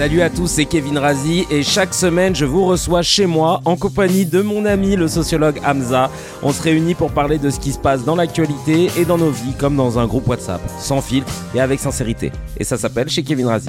Salut à tous, c'est Kevin Razi et chaque semaine je vous reçois chez moi en compagnie de mon ami le sociologue Hamza. On se réunit pour parler de ce qui se passe dans l'actualité et dans nos vies comme dans un groupe WhatsApp, sans filtre et avec sincérité. Et ça s'appelle chez Kevin Razi.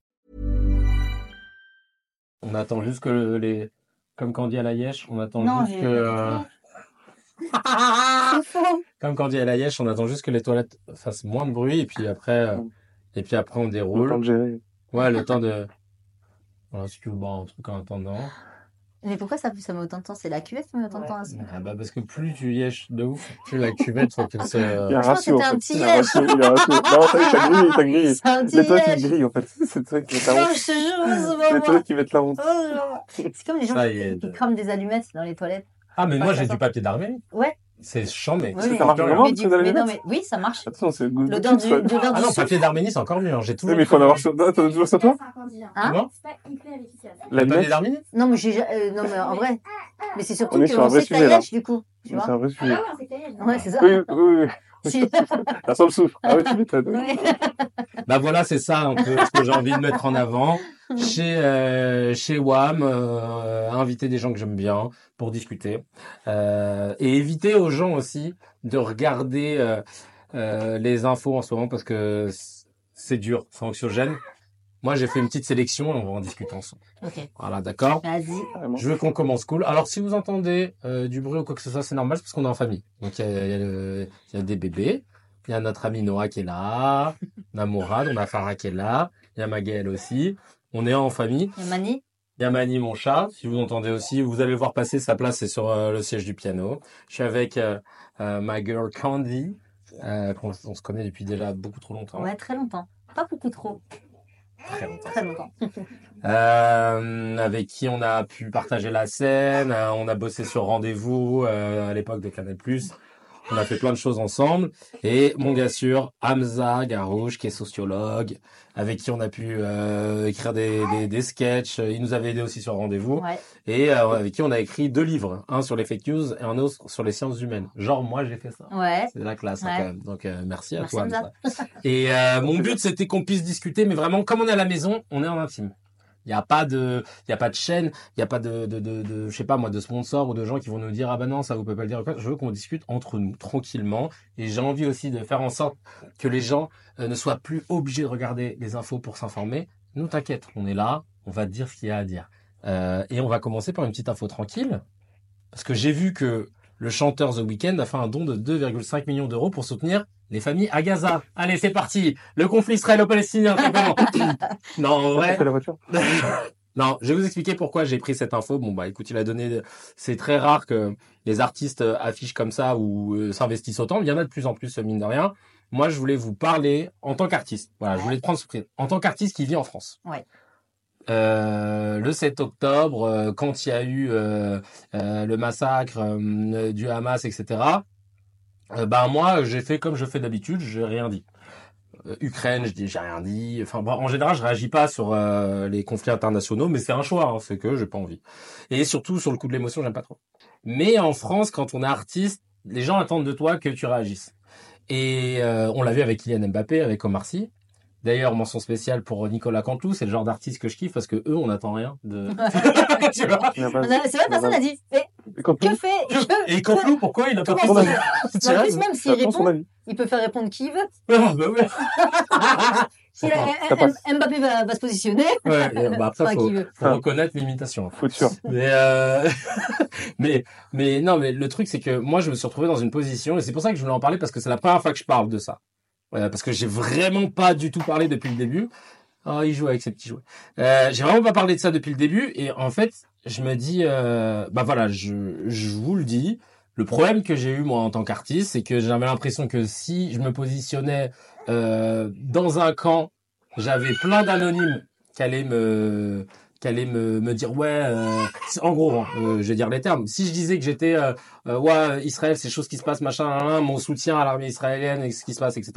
On attend juste que les. Comme quand on dit à la Yesh, on attend Non, juste que. euh, Comme quand on dit à la Yesh, on attend juste que les toilettes fassent moins de bruit et puis après, euh, et puis après on Le temps déroule. de gérer. Ouais, le temps de. Voilà, si tu veux boire un truc en attendant. Mais pourquoi ça, ça met autant de temps? C'est la cuvette qui met autant de temps à se- Ah bah parce que plus tu yesh de ouf, plus la cuvette faut qu'elle se. Il y a un ratio, t'as un fait. petit Il y a un liège. ratio, il y a un ratio. Non, t'as grillé, t'as grillé. C'est liège. ils grillent, en fait. C'est truc qui met la honte. c'est toilettes qui mettent la honte. Oh, c'est comme les gens qui, qui de- crament des allumettes dans les toilettes. Ah mais moi j'ai du papier d'armée. Ouais. C'est chambé. Oui, Ça marche mais- vraiment, mais, parce du- mais non, mais oui, ça marche. Attention, c'est L'odeur du, ça. l'odeur Ah du non, souffle. papier d'Arménie c'est encore mieux. hein. J'ai toujours. mais il faut en avoir sur... T'as toujours sur toi Hein C'est pas avec efficace. La papier d'Arménie Non, mais j'ai, euh, non, mais en vrai. Mais c'est surtout que lèche, du coup. C'est un vrai Ah sujet. Ouais, c'est ça. Oui, oui, oui. Sent le souffle. Ah oui, tu m'étonnes. Ouais. Bah voilà, c'est ça un peu ce que j'ai envie de mettre en avant. Chez euh, chez WAM, euh, inviter des gens que j'aime bien pour discuter Euh, et éviter aux gens aussi de regarder euh, euh, les infos en ce moment parce que c'est dur, c'est anxiogène. Moi, j'ai fait une petite sélection et on va en discuter ensemble. Ok. Voilà, d'accord. Vas-y. Carrément. Je veux qu'on commence cool. Alors, si vous entendez euh, du bruit ou quoi que ce soit, c'est normal, c'est parce qu'on est en famille. Donc, il y a, il y a il y a des bébés. Il y a notre ami Noah qui est là. On a Mourad, on a Farah qui est là. Il y a Maguel aussi. On est en famille. Et Mani Il y a Mani, mon chat. Si vous entendez aussi, vous allez le voir passer. Sa place, c'est sur euh, le siège du piano. Je suis avec euh, euh, ma girl Candy. Euh, qu'on- on, se connaît depuis déjà beaucoup trop longtemps. Ouais, très longtemps. Pas beaucoup trop. Très longtemps. Très longtemps. Euh, avec qui on a pu partager la scène, euh, on a bossé sur Rendez-vous euh, à l'époque de Canal+. On a fait plein de choses ensemble. Et mon gars sûr, Hamza Garouche, qui est sociologue, avec qui on a pu euh, écrire des, des, des sketchs. Il nous avait aidé aussi sur Rendez-vous. Ouais. Et euh, avec qui on a écrit deux livres. Un sur les fake news et un autre sur les sciences humaines. Genre, moi, j'ai fait ça. Ouais. C'est la classe, hein, quand même. Donc, euh, merci à Merci, toi. Hamza. Et mon but, c'était qu'on puisse discuter, mais vraiment, comme on est à la maison, on est en intime. Il n'y a pas de, il a pas de chaîne, il n'y a pas de, de, de, de, je sais pas moi, de sponsors ou de gens qui vont nous dire ah bah non ça vous peut pas le dire. Je veux qu'on discute entre nous tranquillement. Et j'ai envie aussi de faire en sorte que les gens euh, ne soient plus obligés de regarder les infos pour s'informer. Nous t'inquiète, on est là, on va dire ce qu'il y a à dire. Euh, et on va commencer par une petite info tranquille, parce que j'ai vu que le chanteur The Weeknd a fait un don de 2,5 millions d'euros pour soutenir les familles à Gaza. Allez, c'est parti. Le conflit israélo-palestinien, Non, en vrai. C'est la voiture? Non, je vais vous expliquer pourquoi j'ai pris cette info. Bon, bah, écoute, il a donné. C'est très rare que les artistes euh, affichent comme ça ou euh, s'investissent autant. Il y en a de plus en plus, mine de rien. Moi, je voulais vous parler en tant qu'artiste. Voilà, je voulais te prendre ce prix. En tant qu'artiste qui vit en France. Ouais. Euh, le 7 octobre, euh, quand il y a eu euh, euh, le massacre euh, du Hamas, etc. euh, ben moi, j'ai fait comme je fais d'habitude, j'ai rien dit. euh, Ukraine, je dis j'ai rien dit. Enfin, en général, je réagis pas sur euh, les conflits internationaux, mais c'est un choix, hein, c'est que j'ai pas envie. Et surtout sur le coup de l'émotion, j'aime pas trop. Mais en France, quand on est artiste, les gens attendent de toi que tu réagisses. Et euh, on l'a vu avec Kylian Mbappé, avec Omar Sy. D'ailleurs, mention spéciale pour Nicolas Canteloup, c'est le genre d'artiste que je kiffe parce que eux, on n'attend rien de. tu vois C'est vrai, personne n'a dit. Mais Et quand que fait Et Canteloup, pourquoi il a pas. Mais En plus, même s'il répond, il peut faire répondre qui il veut. Ah, bah ouais. Si la- Ça passe. M- Mbappé va, va se positionner, Ouais, bah, après, Enfin, faut, faut reconnaître l'imitation. Faut être sûr. Mais, euh... mais, mais non, mais le truc, c'est que moi, je me suis retrouvé dans une position, et c'est pour ça que je voulais en parler, parce que c'est la première fois que je parle de ça. Parce que j'ai vraiment pas du tout parlé depuis le début. Oh, il joue avec ses petits jouets. Euh, j'ai vraiment pas parlé de ça depuis le début, et en fait, je me dis, euh, bah voilà, je, je vous le dis, le problème que j'ai eu moi en tant qu'artiste, c'est que j'avais l'impression que si je me positionnais euh, dans un camp, j'avais plein d'anonymes qui allaient me qui allaient me, me dire ouais euh, en gros hein, euh, je vais dire les termes. Si je disais que j'étais euh, euh, ouais Israël c'est choses qui se passent machin nan, mon soutien à l'armée israélienne et ce qui se passe etc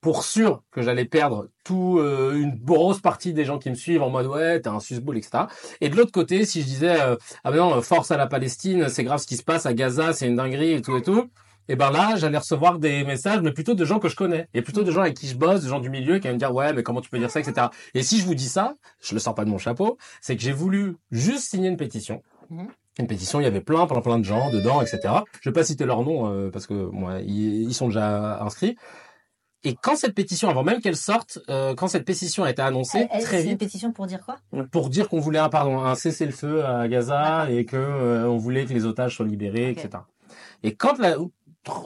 pour sûr que j'allais perdre tout euh, une grosse partie des gens qui me suivent en mode ouais t'es un susboule etc et de l'autre côté si je disais ah ben non force à la Palestine c'est grave ce qui se passe à Gaza c'est une dinguerie et tout et tout et ben là, j'allais recevoir des messages, mais plutôt de gens que je connais, et plutôt de gens avec qui je bosse, de gens du milieu qui allaient me dire ouais, mais comment tu peux dire ça, etc. Et si je vous dis ça, je le sors pas de mon chapeau, c'est que j'ai voulu juste signer une pétition. Mhm. Une pétition, il y avait plein, plein, plein de gens dedans, etc. Je vais pas citer leur nom euh, parce que moi, ils, ils sont déjà inscrits. Et quand cette pétition, avant même qu'elle sorte, euh, quand cette pétition a été annoncée, Elle- elle- très c'est une vite, pétition pour dire quoi? Pour dire qu'on voulait un pardon, un cessez-le-feu à Gaza et que euh, on voulait que les otages soient libérés, etc. Et quand la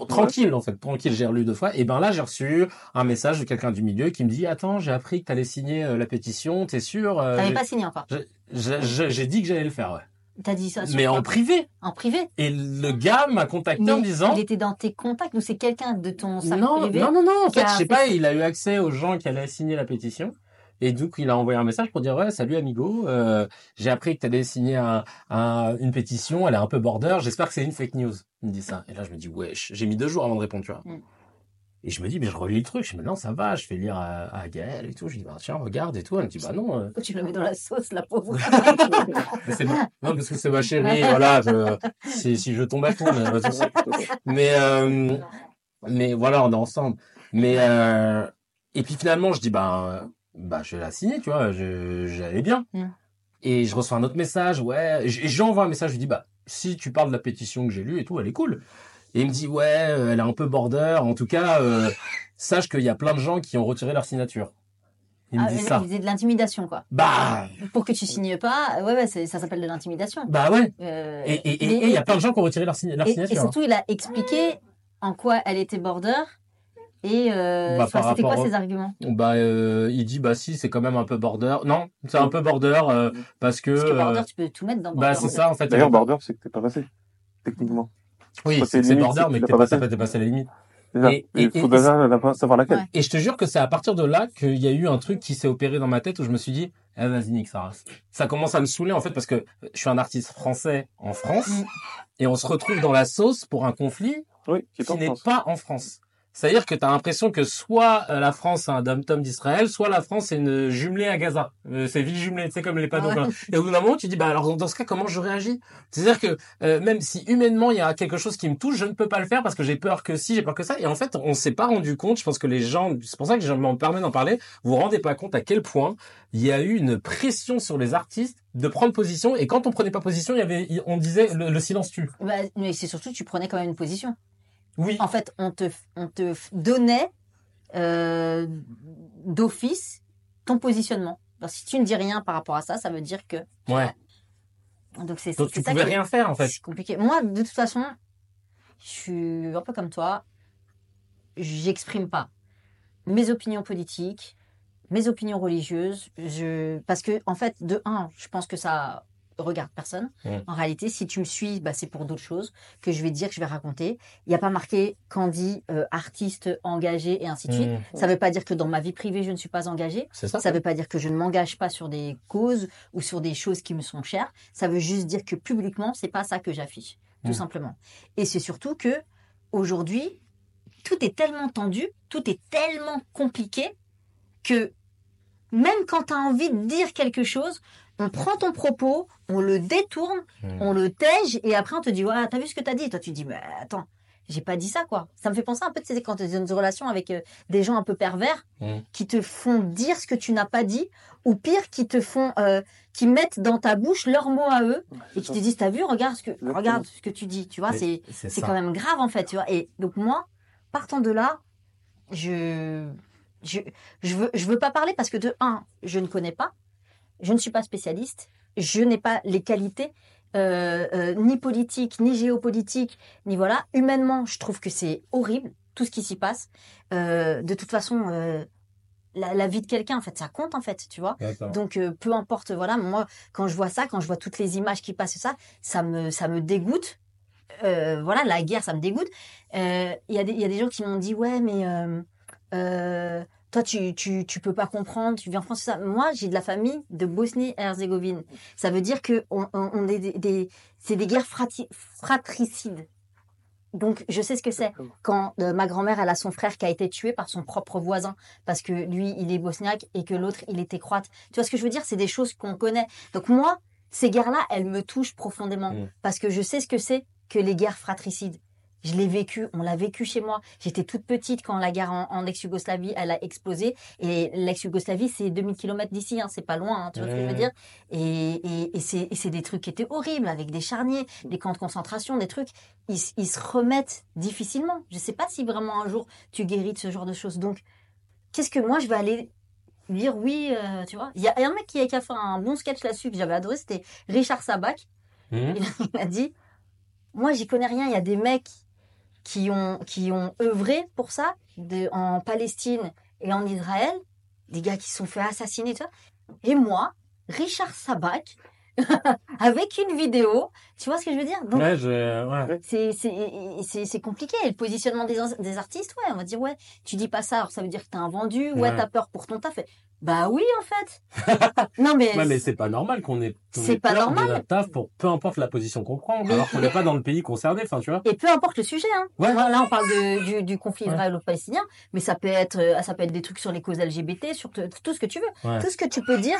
tranquille en fait, tranquille, j'ai relu deux fois. Et ben là, j'ai reçu un message de quelqu'un du milieu qui me dit attends, j'ai appris que t'allais signer euh, la pétition, t'es sûr Euh, T'avais pas signé encore. j'ai- dit que j'allais le faire, ouais. T'as dit ça sur Mais en privé. en privé. Et le gars m'a contacté Mais en me disant il était dans tes contacts ou c'est quelqu'un de ton cercle non, privé non, non, non, en qui fait, je sais fait pas, ça. il a eu accès aux gens qui allaient signer la pétition. Et donc, il a envoyé un message pour dire, ouais, salut amigo, euh, j'ai appris que tu allais signer un, un- une pétition, elle est un peu border, j'espère que c'est une fake news. Il me dit ça. Et là, je me dis, wesh, j'ai mis deux jours avant de répondre, tu vois. Mm. Et je me dis, mais je relis le truc, je me dis, non, ça va, je fais lire à, à Gaël et tout. Je dis, bah, tiens, regarde et tout. Elle me dit, bah non, euh, Tu le mets dans la sauce, la pauvre. mais non, parce que c'est ma chérie, voilà, je, si, si je tombe à fond, mais, mais, euh, mais voilà, on est ensemble. Mais, euh, et puis finalement, je dis, bah, bah, je la signer, tu vois, j'allais bien. Mm. Et je reçois un autre message, ouais, et j'envoie un message, je lui dis, bah, si tu parles de la pétition que j'ai lue et tout, elle est cool. Et il me dit, ouais, euh, elle est un peu border, en tout cas, euh, sache qu'il y a plein de gens qui ont retiré leur signature. Il me Ah, dit il ça. faisait de l'intimidation, quoi. Bah, Pour que tu signes pas, ouais, ouais, c'est- ça s'appelle de l'intimidation. bah ouais. Euh, Et et- et- mais- et il y a plein de gens qui ont retiré leur, leur et, et signature. hein. surtout, il a expliqué en quoi elle était border et euh, Bah, enfin, c'était quoi au- ses arguments Bah, euh, il dit bah si, c'est quand même un peu border. Non, c'est un peu border euh, parce que. Parce que border, euh, tu peux tout mettre dans bah border. c'est ça en fait. D'ailleurs, border, c'est que t'es pas passé. Techniquement. Oui, c'est border, mais tu que t'es pas, pas t'as pas dépassé la limite. Déjà. Et- Il faut et- déjà savoir laquelle. Ouais. Et je te jure que c'est à partir de là qu'il y a eu un truc qui s'est opéré dans ma tête où je me suis dit, eh, vas-y nique race. Ça commence à me saouler en fait parce que je suis un artiste français en France Mm. et on se retrouve dans la sauce pour un conflit Oui, qui n'est pas en France. C'est-à-dire que tu as l'impression que soit euh, la France c'est un dom-tom d'Israël, soit la France c'est une jumelée à Gaza. Euh, c'est ville jumelée, tu sais, comme les panneaux. Ouais. quoi. Et au bout d'un moment, tu dis, bah alors dans ce cas, comment je réagis? C'est-à-dire que euh, même si humainement il y a quelque chose qui me touche, je ne peux pas le faire parce que j'ai peur que si, j'ai peur que ça. Et en fait, on s'est pas rendu compte. Je pense que les gens, c'est pour ça que je m'en permets d'en parler. Vous vous rendez pas compte à quel point il y a eu une pression sur les artistes de prendre position. Et quand on prenait pas position, il y avait, on disait le, le silence tue. Bah, mais c'est surtout tu prenais quand même une position. Oui. En fait, on te, on te donnait euh, d'office ton positionnement. Alors, si tu ne dis rien par rapport à ça, ça veut dire que. Ouais. Donc c'est Donc tu ça pouvais rien faire en fait. C'est compliqué. Moi, de toute façon, je suis un peu comme toi. J'exprime pas mes opinions politiques, mes opinions religieuses. Je... Parce que, en fait, de un, je pense que ça regarde personne. Mm. En réalité, si tu me suis, bah, c'est pour d'autres choses que je vais dire, que je vais raconter. Il n'y a pas marqué Candy, euh, artiste engagé et ainsi de suite. Mm. Ça ne veut pas dire que dans ma vie privée, je ne suis pas engagée. Ça ne veut pas dire que je ne m'engage pas sur des causes ou sur des choses qui me sont chères. Ça veut juste dire que publiquement, c'est pas ça que j'affiche, tout Mm. simplement. Et c'est surtout que aujourd'hui, tout est tellement tendu, tout est tellement compliqué que même quand tu as envie de dire quelque chose, on prend ton propos, on le détourne, Mm. on le tège et après on te dit ouais, t'as vu ce que t'as dit? Et toi tu dis mais attends, j'ai pas dit ça quoi. Ça me fait penser un peu tu sais quand tu es dans une relation avec euh, des gens un peu pervers Mm. qui te font dire ce que tu n'as pas dit ou pire qui te font euh, qui mettent dans ta bouche leurs mots à eux et qui te disent t'as vu regarde ce que Exactement. regarde ce que tu dis tu vois c'est quand même grave en fait tu vois et donc moi partant de là je je je veux je veux pas parler parce que de un je ne connais pas je ne suis pas spécialiste je n'ai pas les qualités euh, euh, ni politiques ni géopolitiques ni voilà humainement je trouve que c'est horrible tout ce qui s'y passe Euh, de toute façon euh, la, la vie de quelqu'un en fait ça compte en fait tu vois donc euh, peu importe, voilà, moi quand je vois ça, quand je vois toutes les images qui passent ça, ça me ça me dégoûte. Euh, voilà, la guerre, ça me dégoûte. Euh, Il y a des il y a des gens qui m'ont dit ouais mais euh, euh, toi tu tu tu peux pas comprendre, tu viens en France ça. Moi j'ai de la famille de Bosnie-Herzégovine. Ça veut dire que on, on, est des, des c'est des guerres frati- fratricides. Donc je sais ce que c'est quand euh, ma grand-mère elle a son frère qui a été tué par son propre voisin parce que lui il est bosniaque et que l'autre il était croate. Tu vois ce que je veux dire? C'est des choses qu'on connaît. Donc moi ces guerres-là elles me touchent profondément Mm. parce que je sais ce que c'est que les guerres fratricides. Je l'ai vécu, on l'a vécu chez moi. J'étais toute petite quand la guerre en, en ex-Yougoslavie elle a explosé et l'ex-Yougoslavie c'est 2000 km d'ici, hein, c'est pas loin, hein, tu vois ce que je veux dire Et, et, et c'est des trucs qui étaient horribles avec des charniers, des camps de concentration, des trucs ils, se remettent difficilement. Je sais pas si vraiment un jour tu guéris de ce genre de choses. Donc, qu'est-ce que moi je vais aller dire oui, euh, tu vois? Il y a un mec qui a, qui a fait un bon sketch là-dessus que j'avais adoré, c'était Richard Sabac. Mhm. Il a dit, moi j'y connais rien, il y a des mecs qui ont, qui ont œuvré pour ça de, en Palestine et en Israël, des gars qui se sont fait assassiner, tu vois. Et moi, Richard Sabac, avec une vidéo, tu vois ce que je veux dire? Donc, Ouais, je, ouais. c'est c'est c'est c'est compliqué le positionnement des des artistes ouais on va dire ouais tu dis pas ça alors ça veut dire que t'as un vendu ouais, Ouais. t'as peur pour ton taf bah oui en fait non mais, Ouais, mais c'est pas normal qu'on ait, qu'on C'est ait pas peur normal. de notre taf pour peu importe la position qu'on prend, alors qu'on n'est pas dans le pays concerné, enfin, tu vois. et peu importe le sujet hein Ouais. Là, là, on parle de, du, du conflit Ouais. israélo-palestinien mais ça peut être euh, ça peut être des trucs sur les causes LGBT sur te- tout ce que tu veux tout ce que tu peux dire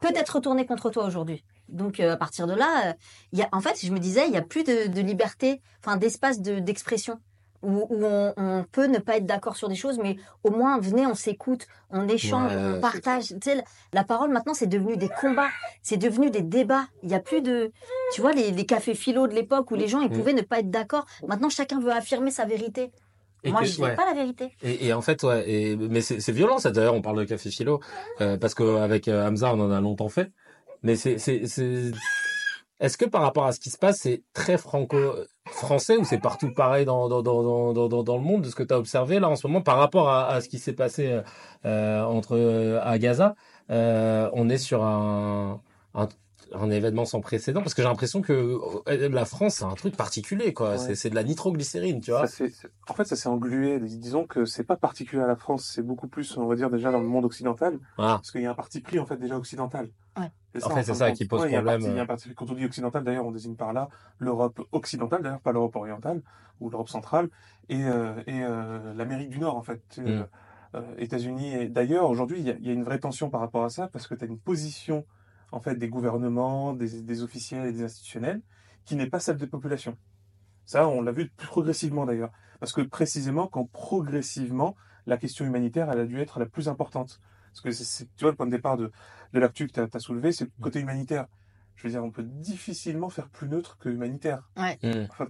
peut être retourné contre toi aujourd'hui donc euh, à partir de là euh, il y a en fait je me disais il y a plus de, de liberté enfin d'espace de d'expression où, où on, on peut ne pas être d'accord sur des choses, mais au moins, venez, on s'écoute, on échange, Ouais, on partage. Tu sais, la, parole, maintenant, c'est devenu des combats, c'est devenu des débats. Il n'y a plus de... Tu vois, les, les cafés philo de l'époque où les gens, ils Mm. pouvaient ne pas être d'accord. Maintenant, chacun veut affirmer sa vérité. Et Moi, que- je dis ouais. pas la vérité. Et, et en fait, ouais, et, mais c'est violent ça. D'ailleurs, on parle de café philo euh, parce qu'avec euh, Hamza, on en a longtemps fait. Mais c'est. Est-ce que par rapport à ce qui se passe, c'est très franco-français ou c'est partout pareil dans, dans, dans, dans, dans, dans- dans le monde de ce que tu as observé là en ce moment par rapport à, à ce qui s'est passé euh, euh, entre euh, à Gaza euh, On est sur un, un, un événement sans précédent parce que j'ai l'impression que euh, la France, c'est un truc particulier quoi. Ouais. C'est, c'est de la nitroglycérine, tu vois. Ça, en fait, ça s'est englué. Disons que c'est pas particulier à la France, c'est beaucoup plus, on va dire, déjà dans le monde occidental. Ah. Parce qu'il y a un parti pris, en fait, déjà occidental. Ouais. En fait, c'est ça qui pose Ouais, il y a un problème. parti- Il y a un parti pris. Quand on dit occidental, d'ailleurs, on désigne par là l'Europe occidentale, d'ailleurs, pas l'Europe orientale ou l'Europe centrale, et, euh, et euh, l'Amérique du Nord, en fait. Mm. Euh, États-Unis. Et d'ailleurs, aujourd'hui, il y, y a une vraie tension par rapport à ça, parce que tu as une position, en fait, des gouvernements, des, des officiels et des institutionnels, qui n'est pas celle des populations. Ça, on l'a vu plus progressivement d'ailleurs. Parce que précisément, quand progressivement, la question humanitaire, elle a dû être la plus importante. Parce que c'est, c'est- tu vois, le point de départ de, de l'actu que tu as, soulevé, c'est le côté humanitaire. Je veux dire, on peut difficilement faire plus neutre que humanitaire. En fait,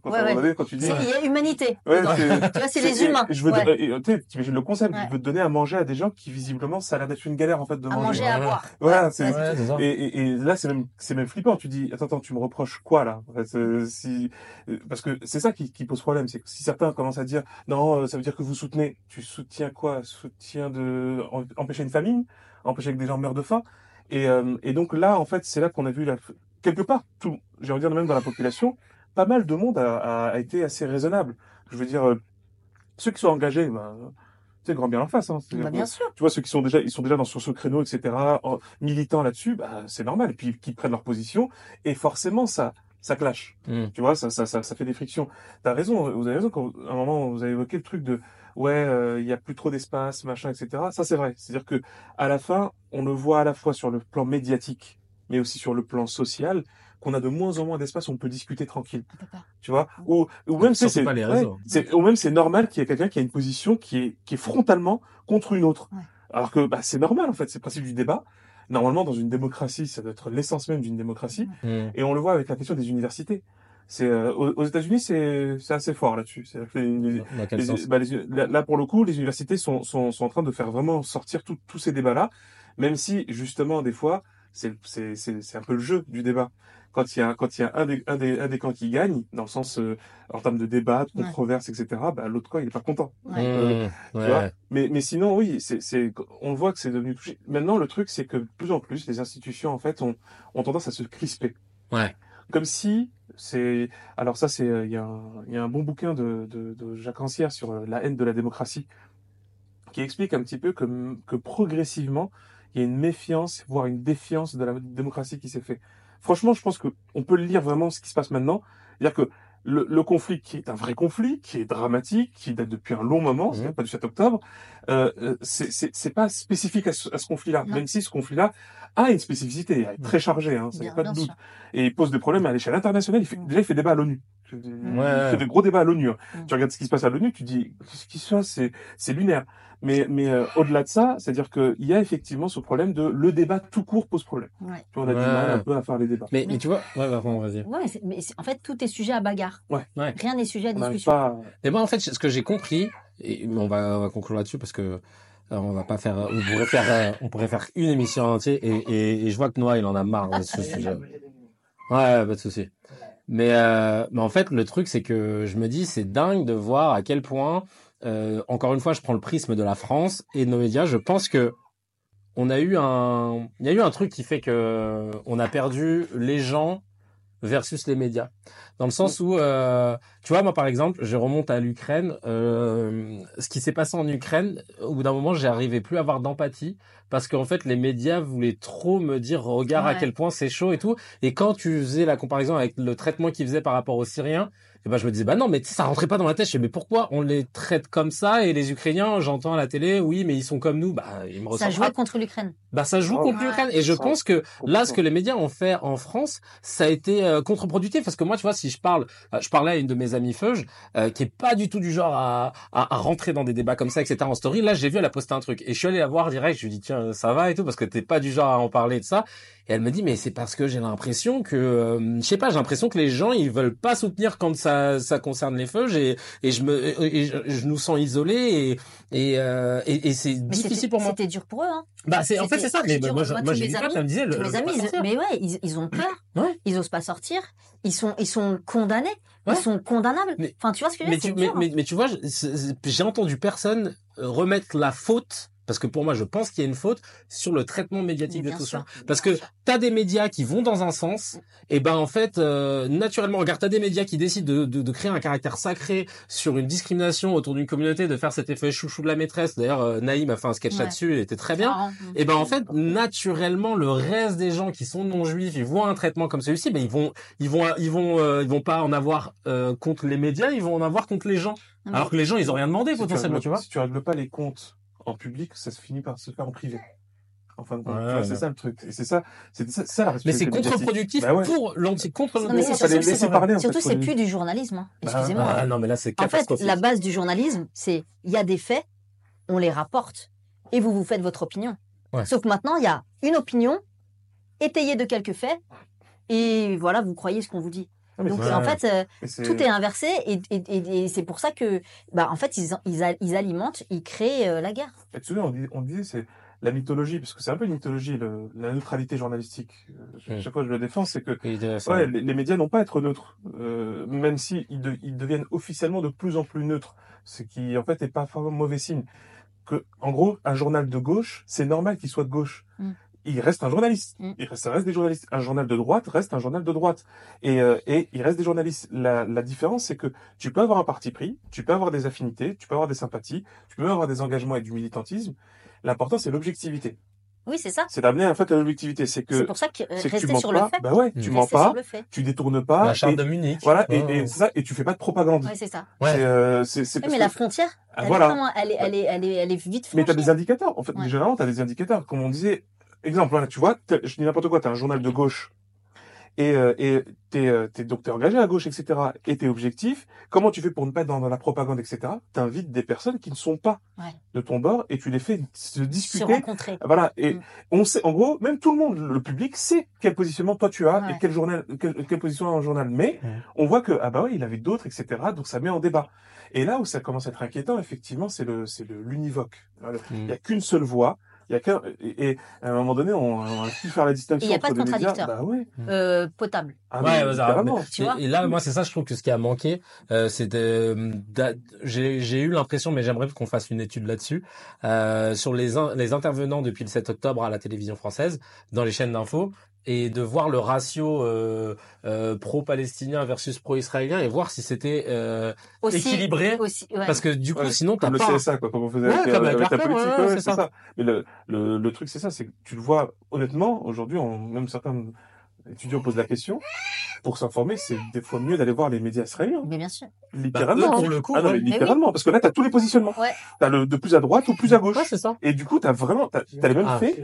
quand, Ouais, ouais. donné, quand tu dis... Il y a humanité. Ouais, tu vois, c'est les humains. Je veux Ouais. te- et, tu sais, t'imagines le concept, Ouais. je veux te donner à manger à des gens qui, visiblement, ça a l'air d'être une galère, en fait, de À manger. manger, à boire. Voilà, c'est-. Et, et, et là, c'est même, c'est même flippant. Tu dis, attends, attends, tu me reproches quoi là? En fait, euh, si, euh, Parce que c'est ça qui, qui pose problème, c'est que si certains commencent à dire, non, euh, ça veut dire que vous soutenez, tu soutiens quoi? Soutiens de em- empêcher une famine, empêcher que des gens meurent de faim? Et, euh, et donc là, en fait, c'est là qu'on a vu la, quelque part, tout, j'ai envie de dire même dans la population, pas mal de monde a, a, a été assez raisonnable. Je veux dire, euh, ceux qui sont engagés, ben, tu sais, grand bien en face. Hein, Bah, bien sûr. tu vois, ceux qui sont déjà, ils sont déjà dans sur ce créneau, etc., en- militants là-dessus, bah, c'est normal. Et puis, qui prennent leur position. Et forcément, ça, ça clash. Mm. Tu vois, ça, ça, ça, ça fait des frictions. T'as raison, vous avez raison quand à un moment vous avez évoqué le truc de ouais, euh, il y a plus trop d'espace, machin, etc. Ça c'est vrai. C'est-à-dire que à la fin, on le voit à la fois sur le plan médiatique, mais aussi sur le plan social, qu'on a de moins en moins d'espace où on peut discuter tranquille. Pas. Tu vois, ou, ou même c'est, ouais, ou même c'est normal qu'il y ait quelqu'un qui a une position qui est, qui est frontalement contre une autre. Ouais. Alors que bah, c'est normal en fait, c'est le principe du débat. Normalement, dans une démocratie, ça doit être l'essence même d'une démocratie. Mm. Et on le voit avec la question des universités. C'est euh, aux aux États-Unis, c'est c'est assez fort là-dessus. C'est-à-dire que les- les- les- bah, les- là, pour le coup, les universités sont sont, sont en train de faire vraiment sortir tout- tous ces débats-là, même si justement des fois c'est c'est c'est c'est un peu le jeu du débat. Quand il y a quand il y a un des un des un des camps qui gagne, dans le sens euh, en termes de débat, de Ouais. controverse, etc. Bah l'autre camp il est pas content. Ouais. Euh, Mm. tu Ouais. vois? Mais, mais sinon, oui, c'est, c'est, on voit que c'est devenu touché. Maintenant, le truc, c'est que de plus en plus, les institutions, en fait, ont, ont tendance à se crisper. Ouais. Comme si c'est, alors ça, c'est, euh, il y a un, il y a un bon bouquin de, de, de Jacques Rancière sur euh, la haine de la démocratie, qui explique un petit peu que, que progressivement, il y a une méfiance, voire une défiance de la démocratie qui s'est fait. Franchement, je pense que on peut lire vraiment ce qui se passe maintenant. C'est-à-dire que le, le conflit qui est un vrai conflit, qui est dramatique, qui date depuis un long moment, c'est pas du 7 octobre, euh, euh, c'est- c'est c'est pas spécifique à ce, à ce conflit-là, même si ce conflit-là a une spécificité, il est très chargé, hein, ça y Bien, a pas de doute. sûr. Et il pose des problèmes à l'échelle internationale. Il fait, Mhm. déjà, il fait débat à l'ONU. Il Ouais. fait des gros débats à l'ONU. hein. Mhm. Tu regardes ce qui se passe à l'ONU, tu dis, ce qui se passe, c'est, c'est lunaire. Mais, mais euh, au-delà de ça, c'est-à-dire qu'il y a effectivement ce problème de le débat tout court pose problème. Ouais. Tu vois, on a du Ouais. mal un peu à faire les débats. Mais, Mais- mais tu vois, ouais, bah, bon, vas-y. Ouais, c'est- mais c'est- en fait, tout est sujet à bagarre. Ouais. Ouais. Rien n'est sujet à On discussion. pas. Et moi, en fait, ce que j'ai compris, et on va, on va conclure là-dessus parce que euh, on va pas faire, on pourrait faire, euh, on pourrait faire une émission entière et, et, et je vois que Noah, il en a marre de ce sujet. Ouais, pas de souci. Mais, euh, mais en fait, le truc, c'est que je me dis, c'est dingue de voir à quel point, euh, encore une fois, je prends le prisme de la France et de nos médias. Je pense que on a eu un, il y a eu un truc qui fait que on a perdu les gens versus les médias. Dans le sens où, euh, tu vois, moi par exemple, je remonte à l'Ukraine. Euh, ce qui s'est passé en Ukraine, au bout d'un moment, j'arrivais plus à avoir d'empathie parce qu'en fait, les médias voulaient trop me dire, regarde à quel point c'est chaud et tout. Et quand tu faisais la comparaison avec le traitement qu'ils faisaient par rapport aux Syriens, et ben je me disais, bah non, mais ça rentrait pas dans ma tête. Je disais, mais pourquoi on les traite comme ça? Et les Ukrainiens, j'entends à la télé, oui, mais ils sont comme nous. Bah, ils me Ça jouait contre l'Ukraine. Bah ça joue Oh. contre l'Ukraine. Et je pense que là ce que les médias ont fait en France ça a été euh, contre-productif. Parce que moi tu vois si je parle euh, je parlais à une de mes amies Feuge euh, qui est pas du tout du genre à, à, à rentrer dans des débats comme ça etc en story. Là j'ai vu elle a posté un truc. Et je suis allé la voir direct. Je lui dis tiens ça va et tout parce que t'es pas du genre à en parler de ça. Et elle me dit mais c'est parce que j'ai l'impression que euh, je sais pas j'ai l'impression que les gens ils veulent pas soutenir quand ça ça concerne les Feuges. Et et je me et, je, je nous sens isolés. Et et euh, et, et c'est difficile pour moi. C'était dur pour eux. Hein. bah c'est en fait c'est ça mais C'était- moi je- moi, mes amis- Tous mes amis, mais ouais, ils, ils ont peur. Ouais. Ils osent pas sortir. Ils sont, ils sont condamnés. Ouais. Ils sont condamnables. Mais- enfin, tu vois ce que je veux mais dire mais, dur, mais, hein. mais tu vois, j'ai entendu personne euh, remettre la faute, parce que pour moi, je pense qu'il y a une faute sur le traitement médiatique de tout sûr, ça. Parce que t'as des médias qui vont dans un sens, et ben en fait, euh, naturellement, regarde, t'as des médias qui décident de, de, de créer un caractère sacré sur une discrimination autour d'une communauté, de faire cet effet chouchou de la maîtresse. D'ailleurs, euh, Naïm a fait un sketch Ouais. là-dessus, il était très bien. Marrant. Et ben en fait, naturellement, le reste des gens qui sont non juifs, ils voient un traitement comme celui-ci, ben ils vont, ils vont, ils vont, euh, ils vont pas en avoir euh, contre les médias, ils vont en avoir contre les gens. Alors que les gens, ils ont rien demandé Si tu potentiellement, règles- tu vois. Si tu règles pas les comptes en public, ça se finit par se faire en privé. En fin de compte, Ouais, Tu vois, ouais. c'est ça le truc. Et c'est ça, c'est ça, c'est ça la Mais c'est contre-productif Bah ouais. pour l'anti contre Non, mais surtout- c'est- laisser parler. en Surtout, fait, c'est faut- plus du journalisme. hein. Bah, Excusez-moi. Ah non, mais là c'est En fait, la base du journalisme, c'est il y a des faits, on les rapporte et vous vous faites votre opinion. Ouais. Sauf que maintenant, il y a une opinion étayée de quelques faits et voilà, vous croyez ce qu'on vous dit. Ah, Donc en fait, euh, tout est inversé et, et, et- et c'est pour ça que, bah, en fait, ils, ils, a- ils alimentent, ils créent euh, la guerre. Et tu souviens, on, dit- on disait, c'est la mythologie, parce que c'est un peu une mythologie, le- la neutralité journalistique. Euh, Mm. Chaque fois que je le défends, c'est que ouais, les, les médias n'ont pas à être neutres, euh, même si ils, de- ils deviennent officiellement de plus en plus neutres, ce qui en fait est pas forcément mauvais signe. Que, en gros, un journal de gauche, c'est normal qu'il soit de gauche. Il reste un journaliste. Mm. Il reste, ça reste des journalistes. Un journal de droite reste un journal de droite. Et, euh, et il reste des journalistes. La, la différence, c'est que tu peux avoir un parti pris, tu peux avoir des affinités, tu peux avoir des sympathies, tu peux avoir des engagements et du militantisme. L'important, c'est l'objectivité. Oui, c'est ça. C'est d'amener en fait à l'objectivité. C'est C'est que pour ça que euh, c'est que tu rester mens sur pas. le fait. Bah ouais, tu mens Rester pas, tu détournes pas. La charte et- de Munich. Voilà, et, Ouais. et c'est ça, et tu fais pas de propagande. Ouais, c'est ça. Ouais. C'est, euh, c'est, c'est Oui, mais que- la frontière, Ah, elle, voilà. est elle, est, elle, est, elle, est, elle est vite Mais t'as franchie. des indicateurs. En fait, Ouais. généralement, t'as des indicateurs. Comme on disait, exemple, voilà, tu vois, je dis n'importe quoi, t'as un journal de gauche et, euh, et t'es, euh, donc t'es engagé à gauche, etc. Et t'es objectif. Comment tu fais pour ne pas être dans, dans la propagande, etc. T'invites des personnes qui ne sont pas Ouais. de ton bord et tu les fais se Se discuter. rencontrer. Voilà. Et Mm. on sait, en gros, même tout le monde, le public sait quel positionnement toi tu as Ouais. et quel journal, quelle, quelle position dans le journal. Mais Ouais. on voit que, ah bah oui, il avait d'autres, etc. Donc ça met en débat. Et là où ça commence à être inquiétant, effectivement, c'est le, c'est le, l'univoque. Voilà. Mm. Il y a qu'une seule voix. Il y a qu'un, et, et à un moment donné, on, on a pu faire la distinction Et il y a pas de contradicteur. Bah ouais. Euh, potable. Ah, Ouais, mais. Tu et, vois et là, moi, c'est ça, je trouve que ce qui a manqué, euh, c'est j'ai j'ai eu l'impression, mais j'aimerais qu'on fasse une étude là-dessus, euh, sur les, in- les intervenants depuis le 7 octobre à la télévision française, dans les chaînes d'infos, et de voir le ratio euh, euh, pro-palestinien versus pro-israélien, et voir si c'était euh, équilibré. aussi, ouais. Parce que du coup, Ouais, sinon, t'as Comme le. CSA, quoi, comme on faisait Ouais, avec, comme euh, avec avec la politique, ouais, ouais, c'est c'est ça. ça. Mais le, le, le truc, c'est ça, c'est que tu le vois, honnêtement, aujourd'hui, on, même certains étudiants posent la question, pour s'informer, c'est des fois mieux d'aller voir les médias israéliens. Mais bien sûr. Bah, Littéralement. eux, pour le coup, Ah non, mais Mais oui. littéralement, parce que là, t'as tous les positionnements. Ouais. T'as le de plus à droite ou plus à gauche. Ouais, c'est ça. Et du coup, t'as vraiment, t'as, t'as les mêmes Ah. faits,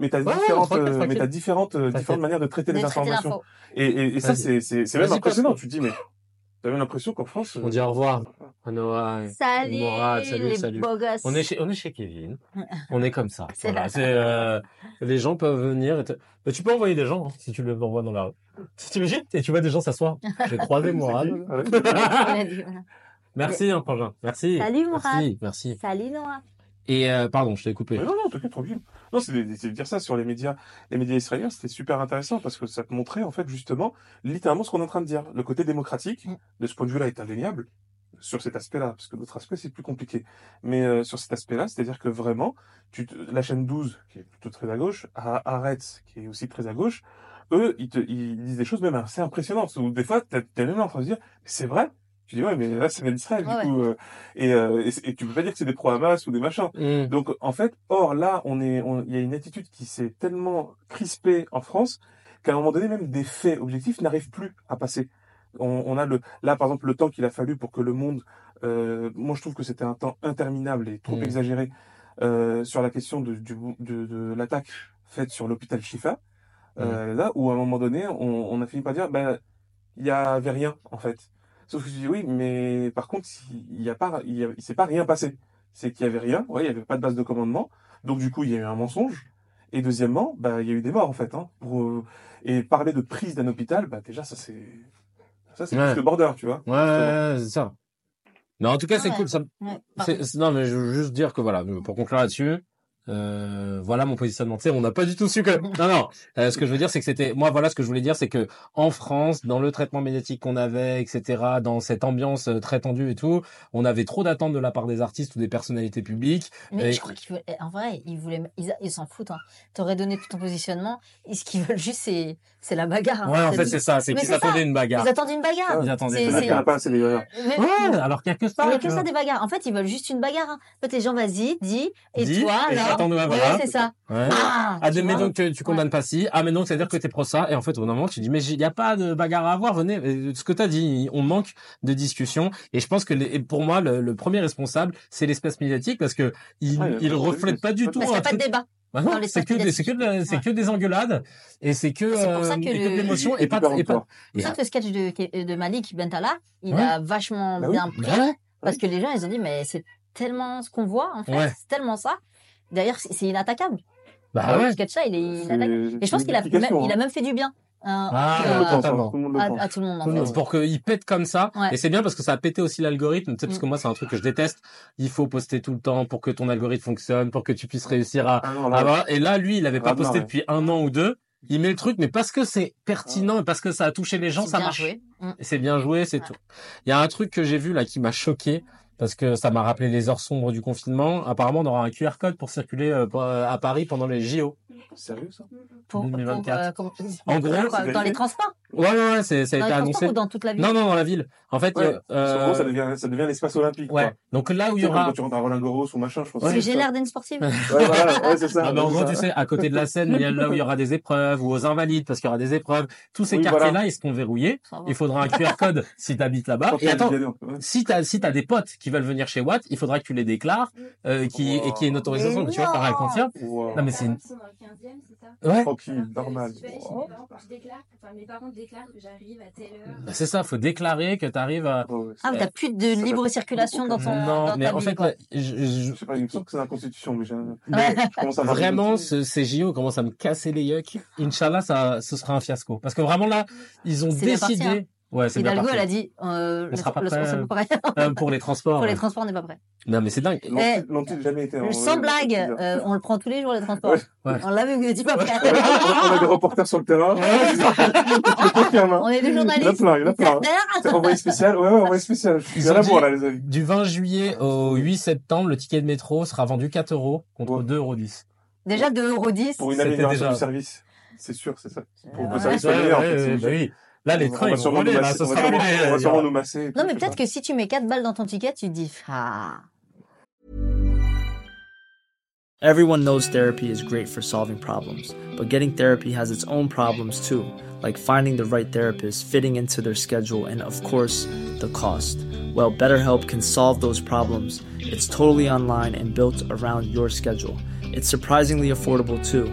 mais t'as Ouais, différentes, euh, mais t'as différentes, euh, différentes manières de traiter les informations. Et, et, et ça, c'est, c'est, c'est même impressionnant. Tu te dis, mais même l'impression qu'en France, On dit au revoir à Noah. et Salut, Mourad, salut, les salut. beaux gosses. On est chez, on est chez Kevin. On est comme ça. C'est Voilà, euh, les gens peuvent venir et te- Bah, tu peux envoyer des gens, hein, si tu les envoies dans la rue. Tu t'imagines? Et tu vois des gens s'asseoir. J'ai croisé voilà. Merci, hein, Frangin. Merci. Salut, Mourad. Merci, merci. Salut, Noah. Et, euh, pardon, je t'ai coupé. Mais non, non, t'inquiète, tranquille. Non, c'est de, dire ça sur les médias, les médias israéliens, c'était super intéressant parce que ça te montrait, en fait, justement, littéralement ce qu'on est en train de dire. Le côté démocratique, Mm. de ce point de vue-là, est indéniable sur cet aspect-là, parce que l'autre aspect, c'est plus compliqué. Mais euh, sur cet aspect-là, c'est-à-dire que vraiment, tu te- la chaîne 12, qui est plutôt très à gauche, à Haaretz, qui est aussi très à gauche, eux, ils, te, ils disent des choses même assez impressionnantes. Ou des fois, t'es t'es même en train de dire, mais c'est vrai Tu dis, ouais, mais là, c'est d'Israël, Ouais, du coup. euh, et, euh, et, tu peux pas dire que c'est des pro-Hamas ou des machins. Mmh. Donc en fait, or là, on est, on- il y a une attitude qui s'est tellement crispée en France qu'à un moment donné, même des faits objectifs n'arrivent plus à passer. On, on a le, là par exemple, le temps qu'il a fallu pour que le monde, euh, moi je trouve que c'était un temps interminable et trop Mm. exagéré euh, sur la question de, du, de, de l'attaque faite sur l'hôpital Shifa. Euh, Là où à un moment donné, on, on a fini par dire, ben il y avait rien en fait. Sauf que je dis oui, mais par contre, il y a pas, il, y a- il s'est pas rien passé. C'est qu'il y avait rien, ouais, il y avait pas de base de commandement. Donc du coup, il y a eu un mensonge. Et deuxièmement, bah il y a eu des morts en fait. Hein, pour, euh, et parler de prise d'un hôpital, bah déjà ça c'est, ça c'est Ouais. plus le border, tu vois. Ouais, c'est ça. Non, en tout cas, c'est Ouais. cool. Ça, Ouais, non, mais je veux juste dire que voilà, pour conclure là-dessus, euh, voilà mon positionnement. Tu sais, on n'a pas du tout su que. Non, non. euh, ce que je veux dire, c'est que c'était. Moi, voilà, ce que je voulais dire, c'est que en France, dans le traitement médiatique qu'on avait, etc., dans cette ambiance euh, très tendue et tout, on avait trop d'attentes de la part des artistes ou des personnalités publiques. Mais Et- je crois qu'ils veulent, en vrai, ils voulaient, ils, ils s'en foutent. Hein. T'aurais donné tout ton positionnement. Et ce qu'ils veulent juste, c'est, c'est la bagarre. hein. Ouais, en C'est fait, c'est ça. C'est qu'ils attendaient une bagarre. Ils attendent une bagarre. Ils attendaient C'est- une Là, c'est- les gars. Mais- Ouais, alors qu'il y a que ça. Il y a que ça des bagarres. En fait, ils veulent juste une bagarre. hein. En fait, les gens, vas-y, dis. Et Dis, toi, là. Ma Ouais, voilà. c'est ça. Ouais. Ah, Ah, mais vois. donc tu, tu condamnes pas si. Ah, mais donc ça veut dire que t'es pro ça. Et en fait, au bout d'un moment, tu dis, mais il n'y a pas de bagarre à avoir. Venez, Euh, ce que t'as dit, on manque de discussion. Et je pense que les- pour moi, le, le premier responsable, c'est l'espace médiatique parce que il, Ouais, il ouais, reflète pas du tout. Parce qu'il n'y a pas de débat. Bah non, c'est que, des- c'est que, de c'est Ouais. que des engueulades et c'est que, C'est pour ça euh, que l'émotion Et- pas, et pas. C'est pour ça que le sketch de, de Malik Bentala, il Ouais. a vachement Bah oui. bien pris. Ouais. Parce que les gens, ils ont dit, mais c'est tellement ce qu'on voit, en fait. Ouais. C'est tellement ça. D'ailleurs, c'est inattaquable. Bah Le ouais. sketch là, il est inattaquable. Et je pense qu'il a, il a hein. même fait du bien. Ah, à- Tout le monde le pense, hein, totalement. tout le monde le à, pense. à tout le monde, en Tout monde, pour qu'il pète comme ça. Ouais. Et c'est bien parce que ça a pété aussi l'algorithme, tu sais, parce que moi, c'est un truc que je déteste. Il faut poster tout le temps pour que ton algorithme fonctionne, pour que tu puisses réussir à, Ah non, Ah là, et là, lui, il avait pas Ah, non, posté ouais. depuis un an ou deux. Il met le truc, mais parce que c'est pertinent et parce que ça a touché les gens, C'est ça bien marche. joué. Mm. C'est bien joué, c'est Ouais. tout. Il y a un truc que j'ai vu là qui m'a choqué. Parce que ça m'a rappelé les heures sombres du confinement. Apparemment, on aura un QR code pour circuler euh, euh, à Paris pendant les JO. Sérieux, ça? Pour, pour, 2024. euh, comment- En gros, dans les transports Ouais, ouais, ouais, c'est, ça a Dans été annoncé. ou dans toute la ville Non, non, dans la ville. En fait, Ouais. euh, En gros, ça devient, ça devient l'espace olympique. ouais. quoi. Donc là où il y aura, Quand tu rentres à Roland Garros ou machin, je pense. Parce que j'ai l'air d'une sportive. Ouais, voilà, ouais, c'est ça. Ah, mais en gros, ça. tu sais, à côté de la scène, il y a là où il y aura des épreuves, ou aux invalides, parce qu'il y aura des épreuves. Tous ces Oui, quartiers-là, voilà. ils seront verrouillés. Il faudra un QR code si tu habites là-bas. Et attends, ouais. si t'as si t'as des potes qui veulent venir chez Watt, il faudra que tu les déclares, euh, qui et qu'il y ait une autorisation. Tu vois, par. Wow. Non mais c'est une... Ils sont dans le 15e, c'est ça? Ouais. Tranquille, normal. Je mes parents, déclare, enfin mes parents déclarent que j'arrive à telle heure. Bah, c'est ça, faut déclarer que tu arrives à. Ouais. Ah, mais t'as plus de libre circulation dans ton non, dans mais ta en ville, fait, quoi. je- je- Je sais pas, il me semble que c'est dans la Constitution, mais mais je commence à vraiment, ce, ces JO commencent à me casser les yucks. Inch'Allah, ça, ce sera un fiasco. Parce que vraiment là, ils ont parti, décidé. Hein. Ouais, c'est Hidalgo, elle a dit, euh, On sera pas le, prêt, c'est pas prêt. Euh, pour les transports. Pour les transports, on n'est pas prêt. Non, mais c'est dingue. L'ont- Eh, L'ont-ils jamais été en- Sans blague, euh, on le prend tous les jours, les transports. Ouais. Ouais. On l'a vu, dis pas prêt. on a des reporters sur le terrain. Hein. On est des Il y en a journalistes. plein, il y en a plein. C'est envoyé spécial. Ouais, ouais, envoyé spécial. Je suis à la dit- bourre, là, les amis. Du 20 juillet au 8 septembre, le ticket de métro sera vendu 4 euros contre Ouais. 2,10 euros. 10. Déjà 2,10€. Pour une amélioration déjà- du service. C'est sûr, c'est ça. Pour que Ouais. le service soit meilleur. bah oui. Là, les trains, va ils vont rouler, là, ça sera on va sûrement nous masser. Non, mais peut-être que si tu mets 4 balles dans ton ticket, tu te dis, ah. Everyone knows therapy is great for solving problems, but getting therapy has its own problems too, like finding the right therapist, fitting into their schedule, and of course, the cost. Well, BetterHelp can solve those problems. It's totally online and built around your schedule. It's surprisingly affordable too.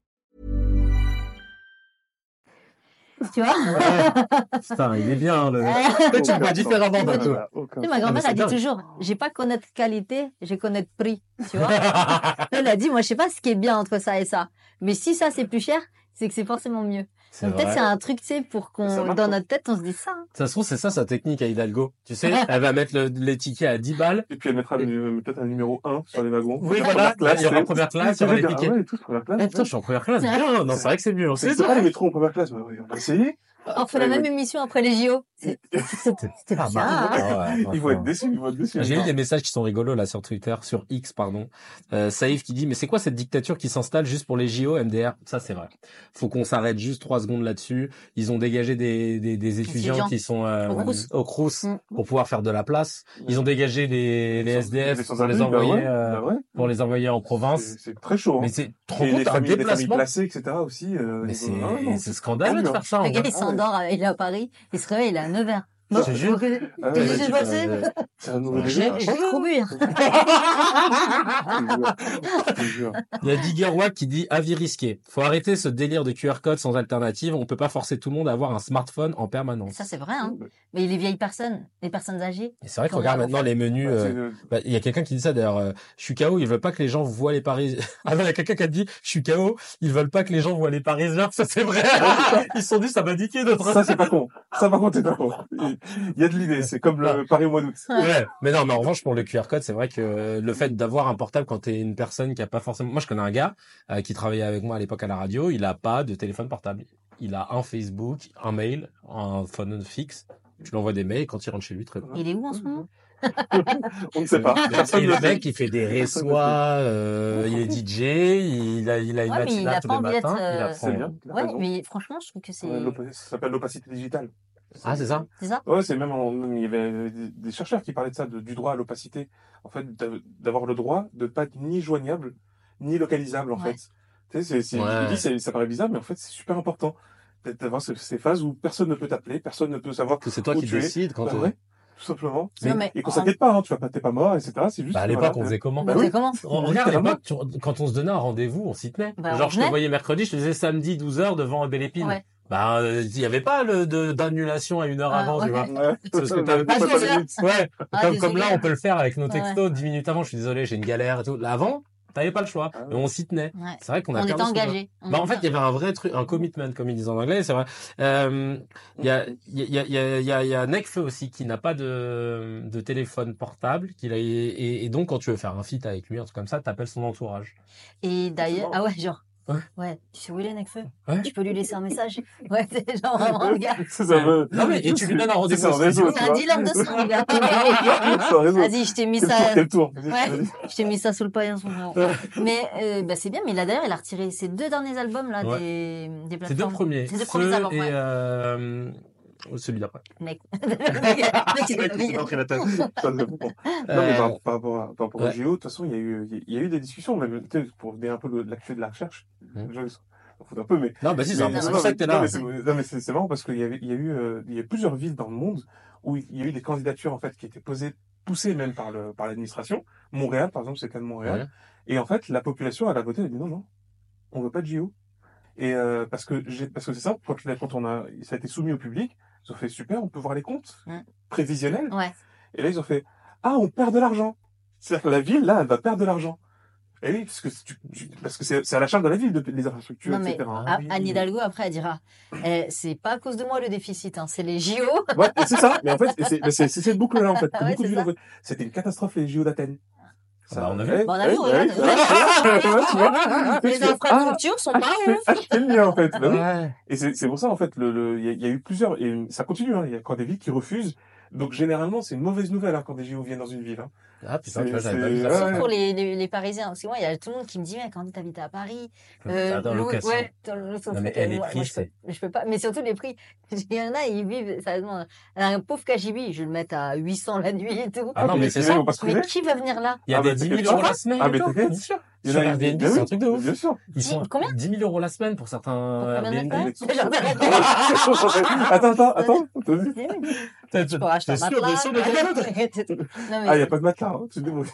Tu vois Putain, il est bien, le. Aucun tu vois sens. différemment d'un aucun Tu sais, ma grand-mère, elle dit toujours, j'ai pas connaître qualité, j'ai connaître prix. Tu vois Elle a dit, moi, je sais pas ce qui est bien entre ça et ça. Mais si ça, c'est plus cher, c'est que c'est forcément mieux. Peut-être c'est un truc, tu sais, pour qu'on, dans notre tête, on se dise ça. hein. Ça se trouve, c'est ça sa technique à Hidalgo. Tu sais, elle va mettre le, les tickets à 10 balles. Et puis elle mettra peut-être un numéro 1 sur les wagons. Oui, voilà. classe, il y aura première classe, il y aura les tickets. ah ouais, tous première classe. Eh, putain, je suis en première classe. Bien, non, c'est vrai que c'est mieux. C'est pas les métros en première classe. Ouais, ouais, on va essayer. On fait la même émission après les JO. C'est pas mal. Ils vont être déçus, ils vont être déçus. J'ai eu des messages qui sont rigolos là sur Twitter, sur X pardon. Euh, Saïf qui dit mais c'est quoi cette dictature qui s'installe juste pour les JO MDR Ça c'est vrai. Faut qu'on s'arrête juste trois secondes là-dessus. Ils ont dégagé des, des, des étudiants, qui sont euh, Au Crous. Mm. pour pouvoir faire de la place. Ils ont dégagé les, les SDF pour les bah envoyer ouais, euh, bah ouais. pour les envoyer en province. C'est très chaud. hein. Mais c'est trop les familles, les familles placées, etc. aussi. euh, Mais c'est scandaleux de faire ça. S'endort, il est à Paris, il se réveille, il est à 9h. Je te jure. Ah passé Euh, C'est un nouveau J'ai délire. j'ai trop bu. Il y a Digger Wack qui dit avis risqué. Faut arrêter ce délire de QR code sans alternative. On peut pas forcer tout le monde à avoir un smartphone en permanence. Ça, c'est vrai. Hein. Mais les vieilles personnes, les personnes âgées, Et c'est vrai qu'on regarde maintenant les menus. Euh, c'est, bah, Il y a quelqu'un qui dit ça d'ailleurs. euh, je suis KO. Ils veulent pas que les gens voient les Parisiens. Ah non, il y a quelqu'un qui a dit je suis KO. Ils veulent pas que les gens voient les Parisiens. Ça c'est vrai. Ils se sont dit ça m'a niqué notre. Ça, c'est pas con. Ça, par contre, c'est pas con. Il y a de l'idée. C'est comme le Paris au mois d'août. Ouais, mais non, mais en revanche pour le QR code, c'est vrai que le fait d'avoir un portable quand t'es une personne qui a pas forcément, moi je connais un gars euh, qui travaillait avec moi à l'époque à la radio, il a pas de téléphone portable, il a un Facebook, un mail, un phone fixe. Tu lui envoies des mails quand il rentre chez lui très bien. il est où en ce moment? On ne sait pas. Et Personne ne le mec, il fait des réçois, euh, il est DJ, il a, il a une Ouais, il matinale a tous pas les envie d'être, matins. il euh, apprend. C'est bien. il a Ouais, mais franchement, je trouve que c'est Ça s'appelle l'opacité digitale. Ah, c'est ça? c'est ça. Ouais, c'est même, en- il y avait des, chercheurs qui parlaient de ça, de- du droit à l'opacité. En fait, d'a- d'avoir le droit de pas être ni joignable, ni localisable, en Ouais. fait. Tu sais, c'est, c'est, Ouais. je dis, c'est- ça paraît bizarre, mais en fait, c'est super important. D'avoir ce- ces phases où personne ne peut t'appeler, personne ne peut savoir Que c'est toi où qui décides quand Bah ouais. tout simplement. Mais Et qu'on s'inquiète pas, hein, tu vas pas, t'es pas mort, etc. C'est juste. Bah, à que, l'époque, on faisait comment Bah, oui. c'est comment? On- Regarde, à l'époque, quand on se donnait un rendez-vous, on s'y tenait. Bah, Genre, je te voyais mercredi, je te disais samedi 12h devant Belle Épine. Ouais. Bah, euh, il y avait pas d'annulation à une heure Ah, avant, tu ouais. vois. Ouais. Parce que t'avais pas Pas heures. limite. Ouais, Ah, comme, comme là, on peut le faire avec nos Ouais. textos, 10 minutes avant, je suis désolé, j'ai une galère et tout. Là, avant, t'avais pas le choix. Ah ouais. Et on s'y tenait. Ouais. C'est vrai qu'on a On était. On Bah, en fait, il y avait un vrai truc, un commitment, comme ils disent en anglais, c'est vrai. Euh, Il y a, il y a, il y a, il y a, y a Nekfeu aussi qui n'a pas de, de téléphone portable, qu'il a, et, donc quand tu veux faire un feat avec lui, un truc comme ça, t'appelles son entourage. Et d'ailleurs, ah ouais, genre, Ouais. ouais, tu sais où il est, Necfeu Ouais. Tu peux lui laisser un message Ouais, c'est genre vraiment le gars. C'est ça, Euh, me- non, mais- et tu lui donnes un rendez-vous C'est un. C'est dealer de son, le gars. C'est. Vas-y, je t'ai mis ça. tour, quel tour. Ouais, je t'ai mis ça sous le paillasson. mais euh, bah, c'est bien, mais là d'ailleurs, il a retiré ses deux derniers albums là Ouais. des, des C'est plateformes. deux premiers. C'est deux Feu premiers albums, et ouais. euh, celui d'après. Mec. Ça, Euh, par, rapport, à, par rapport ouais. au JO, de toute façon, il y a eu, il y a eu des discussions, même, tu sais, pour venir un peu l'actu de la recherche. Foutent un peu, mais. Non, bah si, c'est pour ça que t'es là. Non, mais c'est marrant parce qu'il y il y a eu, euh, il y a plusieurs villes dans le monde où il y a eu des candidatures, en fait, qui étaient posées, poussées même par le, par l'administration. Montréal, par exemple, c'est le cas de Montréal. Ouais. Et en fait, la population, elle a voté, elle a dit non, non, on veut pas de JO. Et euh, parce que j'ai, parce que c'est simple, quand, quand on a, ça a été soumis au public, ils ont fait super, on peut voir les comptes prévisionnels. Ouais. Et là, ils ont fait ah, on perd de l'argent. C'est-à-dire que la ville, là, elle va perdre de l'argent. Et oui, parce que tu, tu- parce que c'est à la charge de la ville de les infrastructures, Non, mais etc. Ah, Oui. Anne Hidalgo, après, elle dira eh, c'est pas à cause de moi le déficit, hein, c'est les JO. Ouais, c'est ça. Mais en fait, c'est cette boucle-là, en fait. que Ouais, ça. ont fait. C'était une catastrophe, les JO d'Athènes. Bah, on a vu. ouais, Bon, on a vu, ouais, regarde. ouais, ouais, ouais, tu vois. Les infrastructures sont pas ouf. Ah, c'est le lien, en fait. Bah. Et c'est c'est pour ça, en fait, le, le, il y, a- a eu plusieurs, et ça continue, hein. Il y a encore des villes qui refusent. Donc, généralement, c'est une mauvaise nouvelle, hein, quand des JO viennent dans une ville, hein. Ah putain, C'est- tu vois, j'avais c'est- pas vu ça. ouais. pour les, les, les Parisiens. Parce que moi, il y a tout le monde qui me dit, mais quand t'habites à Paris, Ah, dans louer- location. ouais, dans le- sauf Non, mais eh, les prix, moi, je peux, c'est- je peux pas. Mais surtout les prix. Il y en a, ils vivent, sérieusement, un pauvre KGB, je vais le mettre à 800 la nuit et tout. Ah non, mais c'est ça. Mais qui va venir là? Il y a Ah, des bah, 10 000 t'inquiète euros la semaine. Ah, mais bien sûr. Il y Sur en a- Airbnb, c'est un truc de ouf. Bien sûr. Ils sont Combien? 10 000 euros la semaine pour certains Airbnb. attends, attends, attends. t'as vu T'es Tu pourras acheter un sûr, bien sûr de Ah, il n'y a pas de matelas, hein. Tu te débrouilles.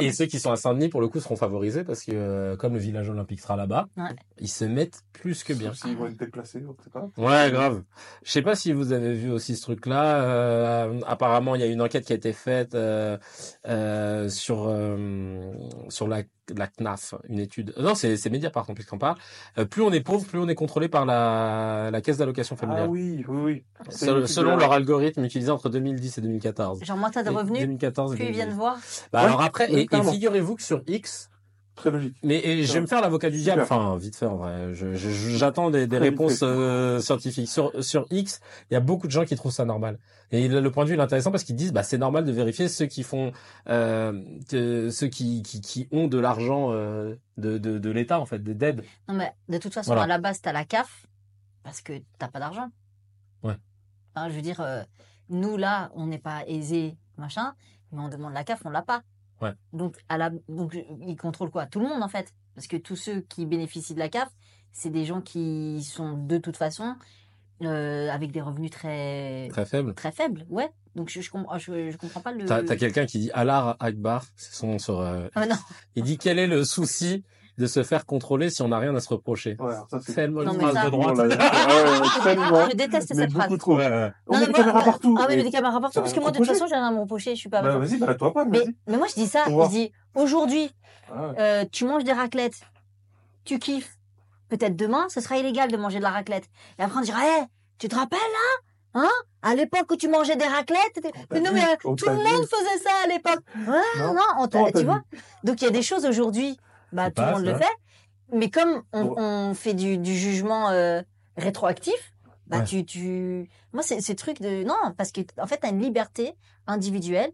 Et ceux qui sont à Saint-Denis, pour le coup, seront favorisés parce que euh, comme le village olympique sera là-bas, Ouais. ils se mettent plus que bien. S'ils vont être déplacés, on sait pas. Ouais, grave. Je sais pas si vous avez vu aussi ce truc-là. Euh, apparemment, il y a une enquête qui a été faite euh, euh, sur euh, sur la la CNAF, une étude. Non, c'est c'est Mediapart en plus qu'on parle. Euh, plus on est pauvre, plus on est contrôlé par la la caisse d'allocation familiale. Ah oui, oui, oui. Selon, leur algorithme utilisé entre 2010 et 2014. Genre, moins t'as de revenus, 2014 et plus ils 2010. viennent voir. Bah Ouais, alors après, et, figurez-vous que sur X, Très logique. mais et je vais me faire l'avocat du diable, enfin vite fait en vrai. J'attends des, réponses euh, scientifiques. Sur, sur X, il y a beaucoup de gens qui trouvent ça normal. Et le point de vue il est intéressant parce qu'ils disent bah c'est normal de vérifier ceux qui font, euh, que- ceux qui, qui, qui ont de l'argent euh, de, de, de l'État en fait, des dead. Non, mais de toute façon, Voilà. à la base, t'as la CAF parce que t'as pas d'argent. Ouais. Enfin, je veux dire, euh, nous, là, on n'est pas aisés, machin, mais on demande la CAF, on l'a pas. Ouais. Donc, à la, donc, ils contrôlent quoi? Tout le monde, en fait. Parce que tous ceux qui bénéficient de la CAF, c'est des gens qui sont de toute façon euh, avec des revenus très, Très faible. très faibles. Ouais. Donc, je, je, comprends, je, je comprends pas le. T'as as, quelqu'un qui dit Alar Akbar, c'est son nom sur. euh, Ah, non. il dit quel est le souci de se faire contrôler si on n'a rien à se reprocher. Ouais, alors ça, c'est Tellement une phrase ça- de droite. Ouais, tellement. Je déteste cette phrase. trop. Ouais, ouais. On Non, met mais des caméras partout. Ah, mais des caméras partout, parce que moi, de toute façon, j'ai rien à me reprocher, je suis pas. Bah, vas-y, bah, toi pas, Mais, moi, je dis ça, je dis, aujourd'hui, Ah euh, tu manges des raclettes, tu kiffes. Peut-être demain, ce sera illégal de manger de la raclette. Et après, on dira, hé, tu te rappelles, là? Hein? À l'époque où tu mangeais des raclettes Mais non, mais euh, tout le monde faisait ça à l'époque. Ouais, Non. on on tu vois? Donc, il y a des choses aujourd'hui, bah, tout le monde le fait. Mais comme on, Bon. on fait du, du jugement euh, rétroactif, bah, Ouais. tu, tu... Moi, c'est ces trucs de... Non, parce que, en fait, tu as une liberté individuelle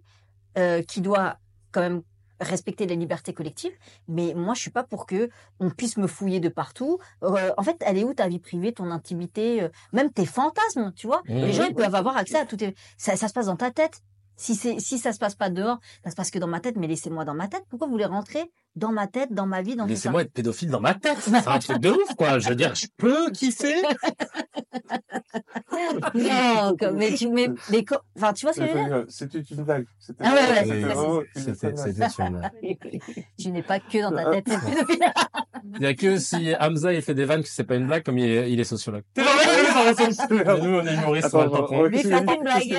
euh, qui doit quand même respecter les libertés collectives. Mais moi, je suis pas pour que on puisse me fouiller de partout. Euh, en fait, elle est où ta vie privée, ton intimité, euh, même tes fantasmes, tu vois? Mmh. Les gens, ils peuvent avoir accès à tout. tes- Ça, ça se passe dans ta tête. Si c'est si ça se passe pas dehors, ça se passe que dans ma tête. Mais laissez-moi dans ma tête. Pourquoi vous voulez rentrer dans ma tête, dans ma vie, dans Laissez-moi être pédophile dans ma tête. C'est un truc de ouf, quoi. Je veux dire, je peux kiffer. Non, comme- mais tu mais, mais co- enfin tu vois ce que je veux dire? C'était une blague. C'était Ah ouais, ouais, c'était c'est-. Tu n'es pas que dans ta Ah. tête. pédophile. Il y a que si Hamza il fait des vannes que c'est pas une blague comme il est, il est sociologue. T'es dans la même chose. Mais nous on est humoristes, on a Mais qu'il une a blague.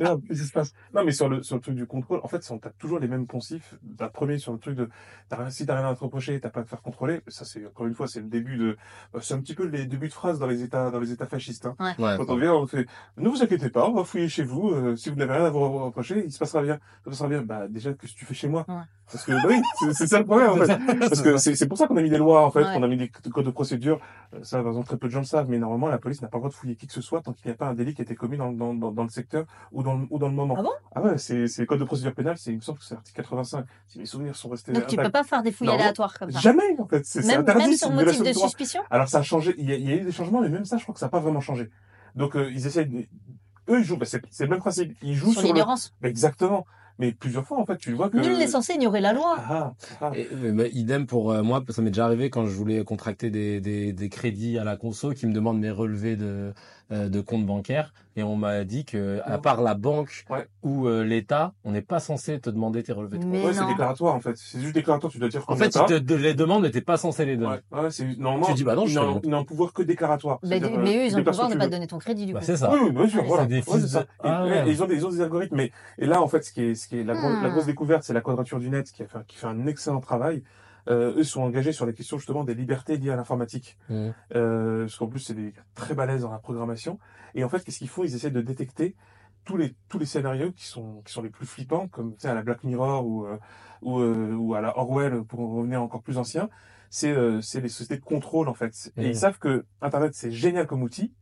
A a Non, mais sur le, sur le truc du contrôle, en fait, on t'as toujours les mêmes poncifs. T'as le premier sur le truc de, t'as rien- si t'as rien à te reprocher, t'as pas à te faire contrôler. Ça, c'est, encore une fois, c'est le début de, euh, c'est un petit peu les débuts de phrases dans les états, dans les états fascistes, hein. Ouais. Quand on vient, on fait, ne vous inquiétez pas, on va fouiller chez vous, euh, si vous n'avez rien à vous reprocher, il se passera bien. Ça se passera bien. Bah, déjà, que tu fais chez moi? Ouais. Parce que, bah oui, c'est- ça le problème, en fait. Parce que c'est c'est pour ça qu'on a mis des lois, en fait, Ouais. qu'on a mis des codes de procédure. Euh, Ça, par exemple, très peu de gens le savent, mais normalement, la police n'a pas le droit de fouiller qui que ce soit tant qu'il n'y a pas un délit qui a été commis dans, dans, dans, dans le secteur ou dans, le- ou dans le moment. Ah bon? Ah ouais, c'est c'est le code de procédure pénale, c'est, il me semble que c'est l'article 85. Si mes souvenirs sont restés Donc tu peux pas faire des fouilles Non. aléatoires comme ça. Jamais, en fait. C'est interdit. même sur motif de suspicion. Alors ça a changé, il y a, il y a eu des changements, mais même ça, je crois que ça n'a pas vraiment changé. Donc euh, ils essayent, de- eux ils jouent, bah, c'est c'est le même principe, ils jouent Sur sur, le, l'ignorance. Bah, exactement. Mais plusieurs fois en fait, tu vois que. Nul n'est censé ignorer la loi. Ah, ah. Et, euh, bah, idem pour euh, moi, ça m'est déjà arrivé quand je voulais contracter des, des, des crédits à la conso qui me demandent mes relevés de, euh, de compte bancaire et on m'a dit que à part la banque Ouais. ou euh, l'État, on n'est pas censé te demander tes relevés de compte. Mais Ouais, c'est déclaratoire en fait. C'est juste déclaratoire, tu dois dire En fait, ils te, les demandent mais t'es pas censé les donner. Ouais, ouais, c'est normalement. Tu dis, bah non, je ils n'ont un pouvoir que déclaratoire. Mais, C'est-à-dire, mais euh, eux, ils ont le pouvoir de tu pas te donner ton crédit du Bah, coup. c'est ça. Oui, oui, bien sûr, voilà. des Ouais, ça. Ah, et ils ont des, ils ont des algorithmes, mais, et là, en fait, ce qui est, ce qui est la, grosse, Hmm. la grosse découverte, c'est la quadrature du net qui a fait, qui fait un excellent travail. Euh, eux sont engagés sur les questions, justement, des libertés liées à l'informatique. Mhm. Euh, parce qu'en plus, c'est des très balèzes dans la programmation. Et en fait, qu'est-ce qu'ils font? Ils essaient de détecter tous les, tous les scénarios qui sont, qui sont les plus flippants, comme, tu sais, à la Black Mirror ou, euh, ou, euh, ou à la Orwell, pour revenir encore plus ancien. C'est, euh, c'est les sociétés de contrôle, en fait. Et ils savent que Internet, c'est génial comme outil.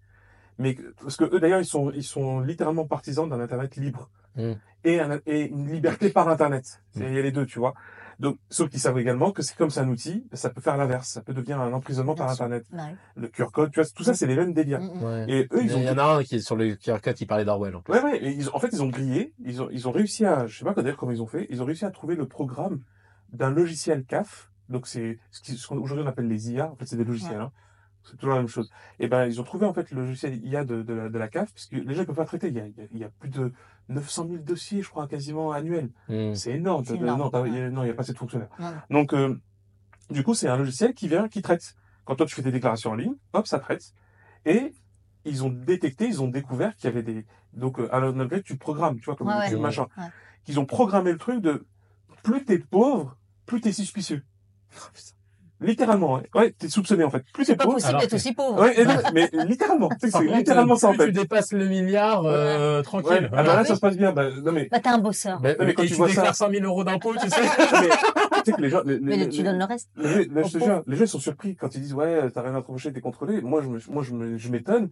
Mais, que- parce que eux, d'ailleurs, ils sont, ils sont littéralement partisans d'un Internet libre. Mhm. Et, un- et une liberté par Internet. Il y a les deux, tu vois. Donc, sauf qu'ils savent également que c'est comme c'est un outil, ça peut faire l'inverse. Ça peut devenir un emprisonnement par. Internet. Ouais. Le QR code, tu vois, tout ça, c'est les mêmes délires. Mm, mm. Ouais. Et eux, ils ont Il y en a un qui est sur le QR code qui parlait d'Orwell. en. Ouais, ouais, et ils ont- en fait, ils ont grillé, ils ont, ils ont réussi à, je sais pas d'ailleurs comment ils ont fait, ils ont réussi à trouver le programme d'un logiciel CAF. Donc, c'est ce qui- ce qu'aujourd'hui on appelle les IA. En fait, c'est des logiciels, hein. C'est toujours la même chose. Et ben, ils ont trouvé, en fait, le logiciel IA de, de, la, de la CAF, parce que les gens ne peuvent pas traiter. Il y a- il y a plus de 900 000 dossiers, je crois, quasiment annuels. Mhm. C'est énorme. C'est énorme, Non, il a- n'y a pas assez de fonctionnaires. Donc, euh, du coup, c'est un logiciel qui vient, qui traite. Quand toi, tu fais tes déclarations en ligne, hop, ça traite. Et ils ont détecté, ils ont découvert qu'il y avait des... Donc, euh, un upgrade, tu programmes, tu vois, comme Ouais, tu ouais. machin. Ouais. Qu'ils ont programmé le truc de plus t'es pauvre, plus t'es suspicieux. Littéralement, ouais. Ouais, t'es soupçonné, en fait. Plus t'es C'est pas pauvre... possible d'être aussi pauvre. Ouais, non, mais littéralement, tu sais, Par c'est littéralement ça, en fait. tu dépasses le milliard, euh, Ouais, tranquille. ah bah là, ça se passe bien. Bah, non, mais, Bah t'es un bosseur. Bah, Non, mais quand et tu tu vois déclares ça- 100 000 euros d'impôts, tu sais. mais, tu sais que les gens, les, Mais les- tu les- donnes le reste. Les, les- je te Au jure, les gens ils sont surpris quand ils disent ouais t'as rien à te reprocher t'es contrôlé. Moi je me, moi je m'étonne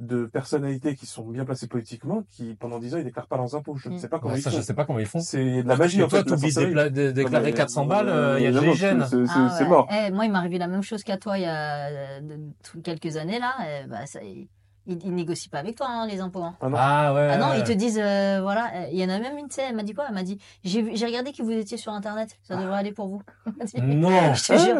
de personnalités qui sont bien placées politiquement qui pendant 10 ans ils déclarent pas leurs impôts. Je ne Mm. sais pas comment Ouais, ils ça, font. je sais pas comment ils font. C'est de la magie Et en toi, fait. de la t'oublies de de déclarer Non, mais, 400 balles, euh, il y a non, gènes. C'est c'est- Ah ouais. mort. Eh, moi, il m'est arrivé la même chose qu'à toi il y a euh, de- quelques années là. Eh, bah, ça, ils, ils négocient pas avec toi hein, les impôts. hein. Ah non. Ah ouais. Ah non, ouais. ils te disent, euh, voilà, euh, il y en a même une, tu sais, elle m'a dit quoi? Elle m'a dit, j'ai regardé que vous étiez sur Internet, ça devrait aller pour vous. Dit, Non. Je te jure,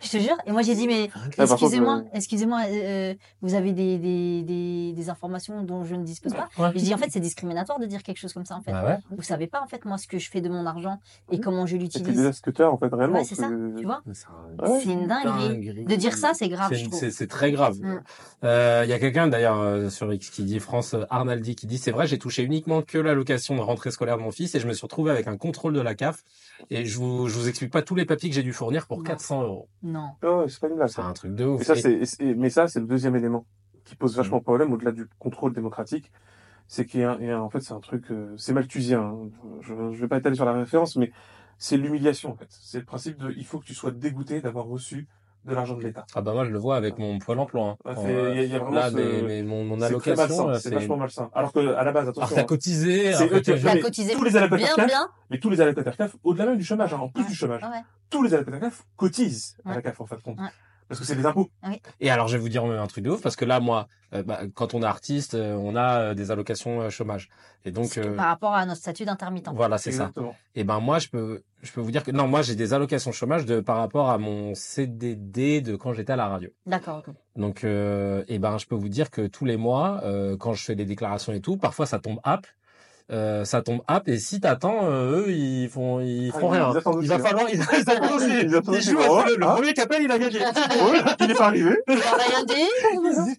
je te jure. Et moi j'ai dit, mais Ah, contre, excusez-moi, euh, excusez-moi, euh, vous avez des, des, des, des informations dont je ne dispose pas? Ouais. Et je dis, en fait, c'est discriminatoire de dire quelque chose comme ça, en fait. Bah ouais. Vous savez pas, en fait, moi, ce que je fais de mon argent et comment je l'utilise. déjà scooter en fait réellement. Ouais, c'est ça, tu vois? C'est une dinguerie. De dire ça, c'est grave, C'est- je trouve. C'est c'est très grave. Mm. Euh, Il y a quelqu'un d'ailleurs euh, sur X qui dit France euh, Arnaldi qui dit c'est vrai j'ai touché uniquement que l'allocation de rentrée scolaire de mon fils et je me suis retrouvé avec un contrôle de la CAF et je vous je vous explique pas tous les papiers que j'ai dû fournir pour Non. 400 euros. Non. Ouais, c'est pas une blague C'est ça. un truc de ouf. Ça c'est, mais ça c'est le deuxième élément qui pose Mm. vachement problème au-delà du contrôle démocratique. C'est qu'il y a, il y a- en fait c'est un truc, euh, c'est malthusien. hein. Je, je vais pas étaler sur la référence, mais c'est l'humiliation en fait. C'est le principe de, il faut que tu sois dégoûté d'avoir reçu de l'argent de l'État. Ah bah moi je le vois avec mon Pôle emploi. Hein. Euh, y a- y a vraiment là, ce- mais, mais mon, allocation, euh, c'est vachement malsain. Alors que à la base, alors attention, t'as cotisé, C'est alors que eux cotisé tous les allocataires bien, CAF, bien. mais tous les allocataires CAF, au-delà même du chômage, hein, en plus du chômage, Ah ouais. tous les allocataires CAF cotisent à la CAF en fait compte. Parce que c'est des impôts. Et alors, je vais vous dire un truc de ouf, parce que là, moi, euh, bah, quand on est artiste, euh, on a euh, des allocations euh, chômage. Et donc, euh, Par rapport à notre statut d'intermittent. voilà, c'est ça. Exactement. Et ben moi, je peux, je peux vous dire que non, moi, j'ai des allocations chômage de par rapport à mon CDD de quand j'étais à la radio. D'accord. ok. Donc, euh, et ben, je peux vous dire que tous les mois, euh, quand je fais des déclarations et tout, parfois ça tombe app. Euh, ça tombe app et si t'attends, euh, eux ils font ils Ah, font ils rien. Il va hein. falloir ils, ils attendent aussi. Ils Ils aussi. jouent Oh, le, le ah. premier qui appelle il a gagné. Ouais, il n'est pas arrivé. Va rien dire.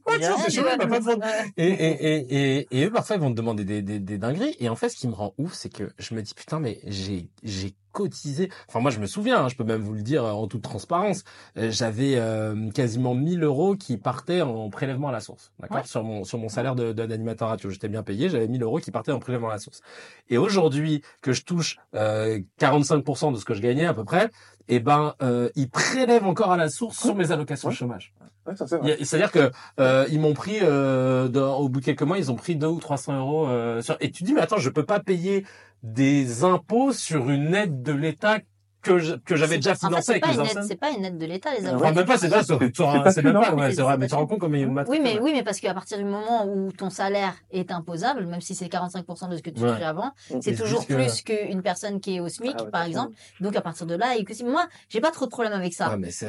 Ouais, tiens, c'est chaud, Ouais. il m'a pas demandé. Ouais. Et, et, et, et, et eux, parfois, ils vont te demander des, des, des dingueries. Et en fait, ce qui me rend ouf, c'est que je me dis, putain, mais j'ai, j'ai cotisé. Enfin, moi, je me souviens, hein, je peux même vous le dire euh, en toute transparence. euh, J'avais euh, quasiment 1000 euros qui partaient en prélèvement à la source. D'accord? Ouais. Sur mon, sur mon salaire d'animateur radio. J'étais bien payé. J'avais 1000 euros qui partaient en prélèvement à la source. Et aujourd'hui, que je touche euh, 45% de ce que je gagnais à peu près, eh ben, euh, ils prélèvent encore à la source sur mes allocations Ouais. chômage. Ouais, C'est-à-dire que euh, ils m'ont pris euh, dans- au bout de quelques mois, ils ont pris 2 ou 300 euros. euh, sur... Et tu dis mais attends, je peux pas payer des impôts sur une aide de l'État que j'avais déjà En fait, financée c'est avec pas les une aide, anciennes. c'est pas une aide de l'État, les Ah allocations. Enfin même pas, c'est pas c'est même pas, ouais, C'est- vrai, mais pas tu te rends compte comme il m'a Oui, mais oui, mais parce qu'à partir du moment où ton salaire est imposable, même si c'est 45% de ce que tu touchais avant, Ils c'est toujours plus qu'une personne qui est au SMIC, Ah par exemple. Donc à partir de là, et que si moi, j'ai pas trop de problème avec ça. Mais ça,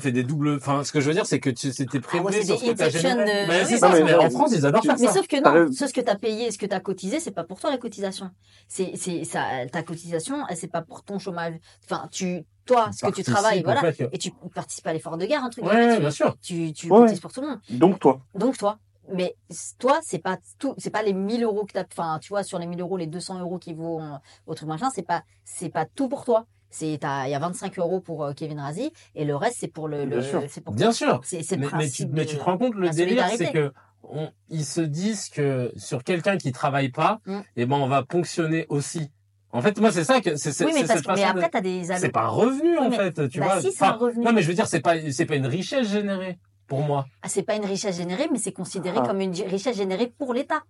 fait des doubles. Enfin, ce que je veux dire, c'est que tu c'était Ah sur ce que t'as généré. Mais mais- mais en France, ils adorent faire Mais ça. sauf que T'as non, ce que tu as payé et ce que tu as cotisé, c'est pas pour toi la cotisation. C'est c'est ça ta cotisation, elle, c'est pas pour ton chômage. Enfin, tu toi ce que tu travailles, voilà, fait que- et tu participes à l'effort de guerre Ouais, guillemets. ouais, tu- bien sûr. Tu tu Ouais. cotises pour tout le monde. Donc toi. Donc toi, mais toi, c'est pas tout, c'est pas les 1000 euros que t'as, enfin, tu vois, sur les 1000 euros, les 200 euros qui vont euh, au truc machin, c'est pas, c'est pas tout pour toi. C'est, il y a 25 euros pour euh, Kevin Razi et le reste c'est pour le, Bien le- sûr. c'est pour Bien sûr. c'est, c'est le mais, mais tu, mais te rends compte le délire, c'est que on, ils se disent que sur quelqu'un qui travaille pas, Mm. eh ben on va ponctionner aussi. En fait, moi c'est ça que c'est c'est Oui, mais, parce que- mais après t'as des c'est pas un revenu en Oui, fait, tu bah vois. si, c'est un Enfin, revenu. Non, mais je veux dire c'est pas c'est pas une richesse générée pour moi. Ah, c'est pas une richesse générée, mais c'est considéré Ah. comme une richesse générée pour l'État.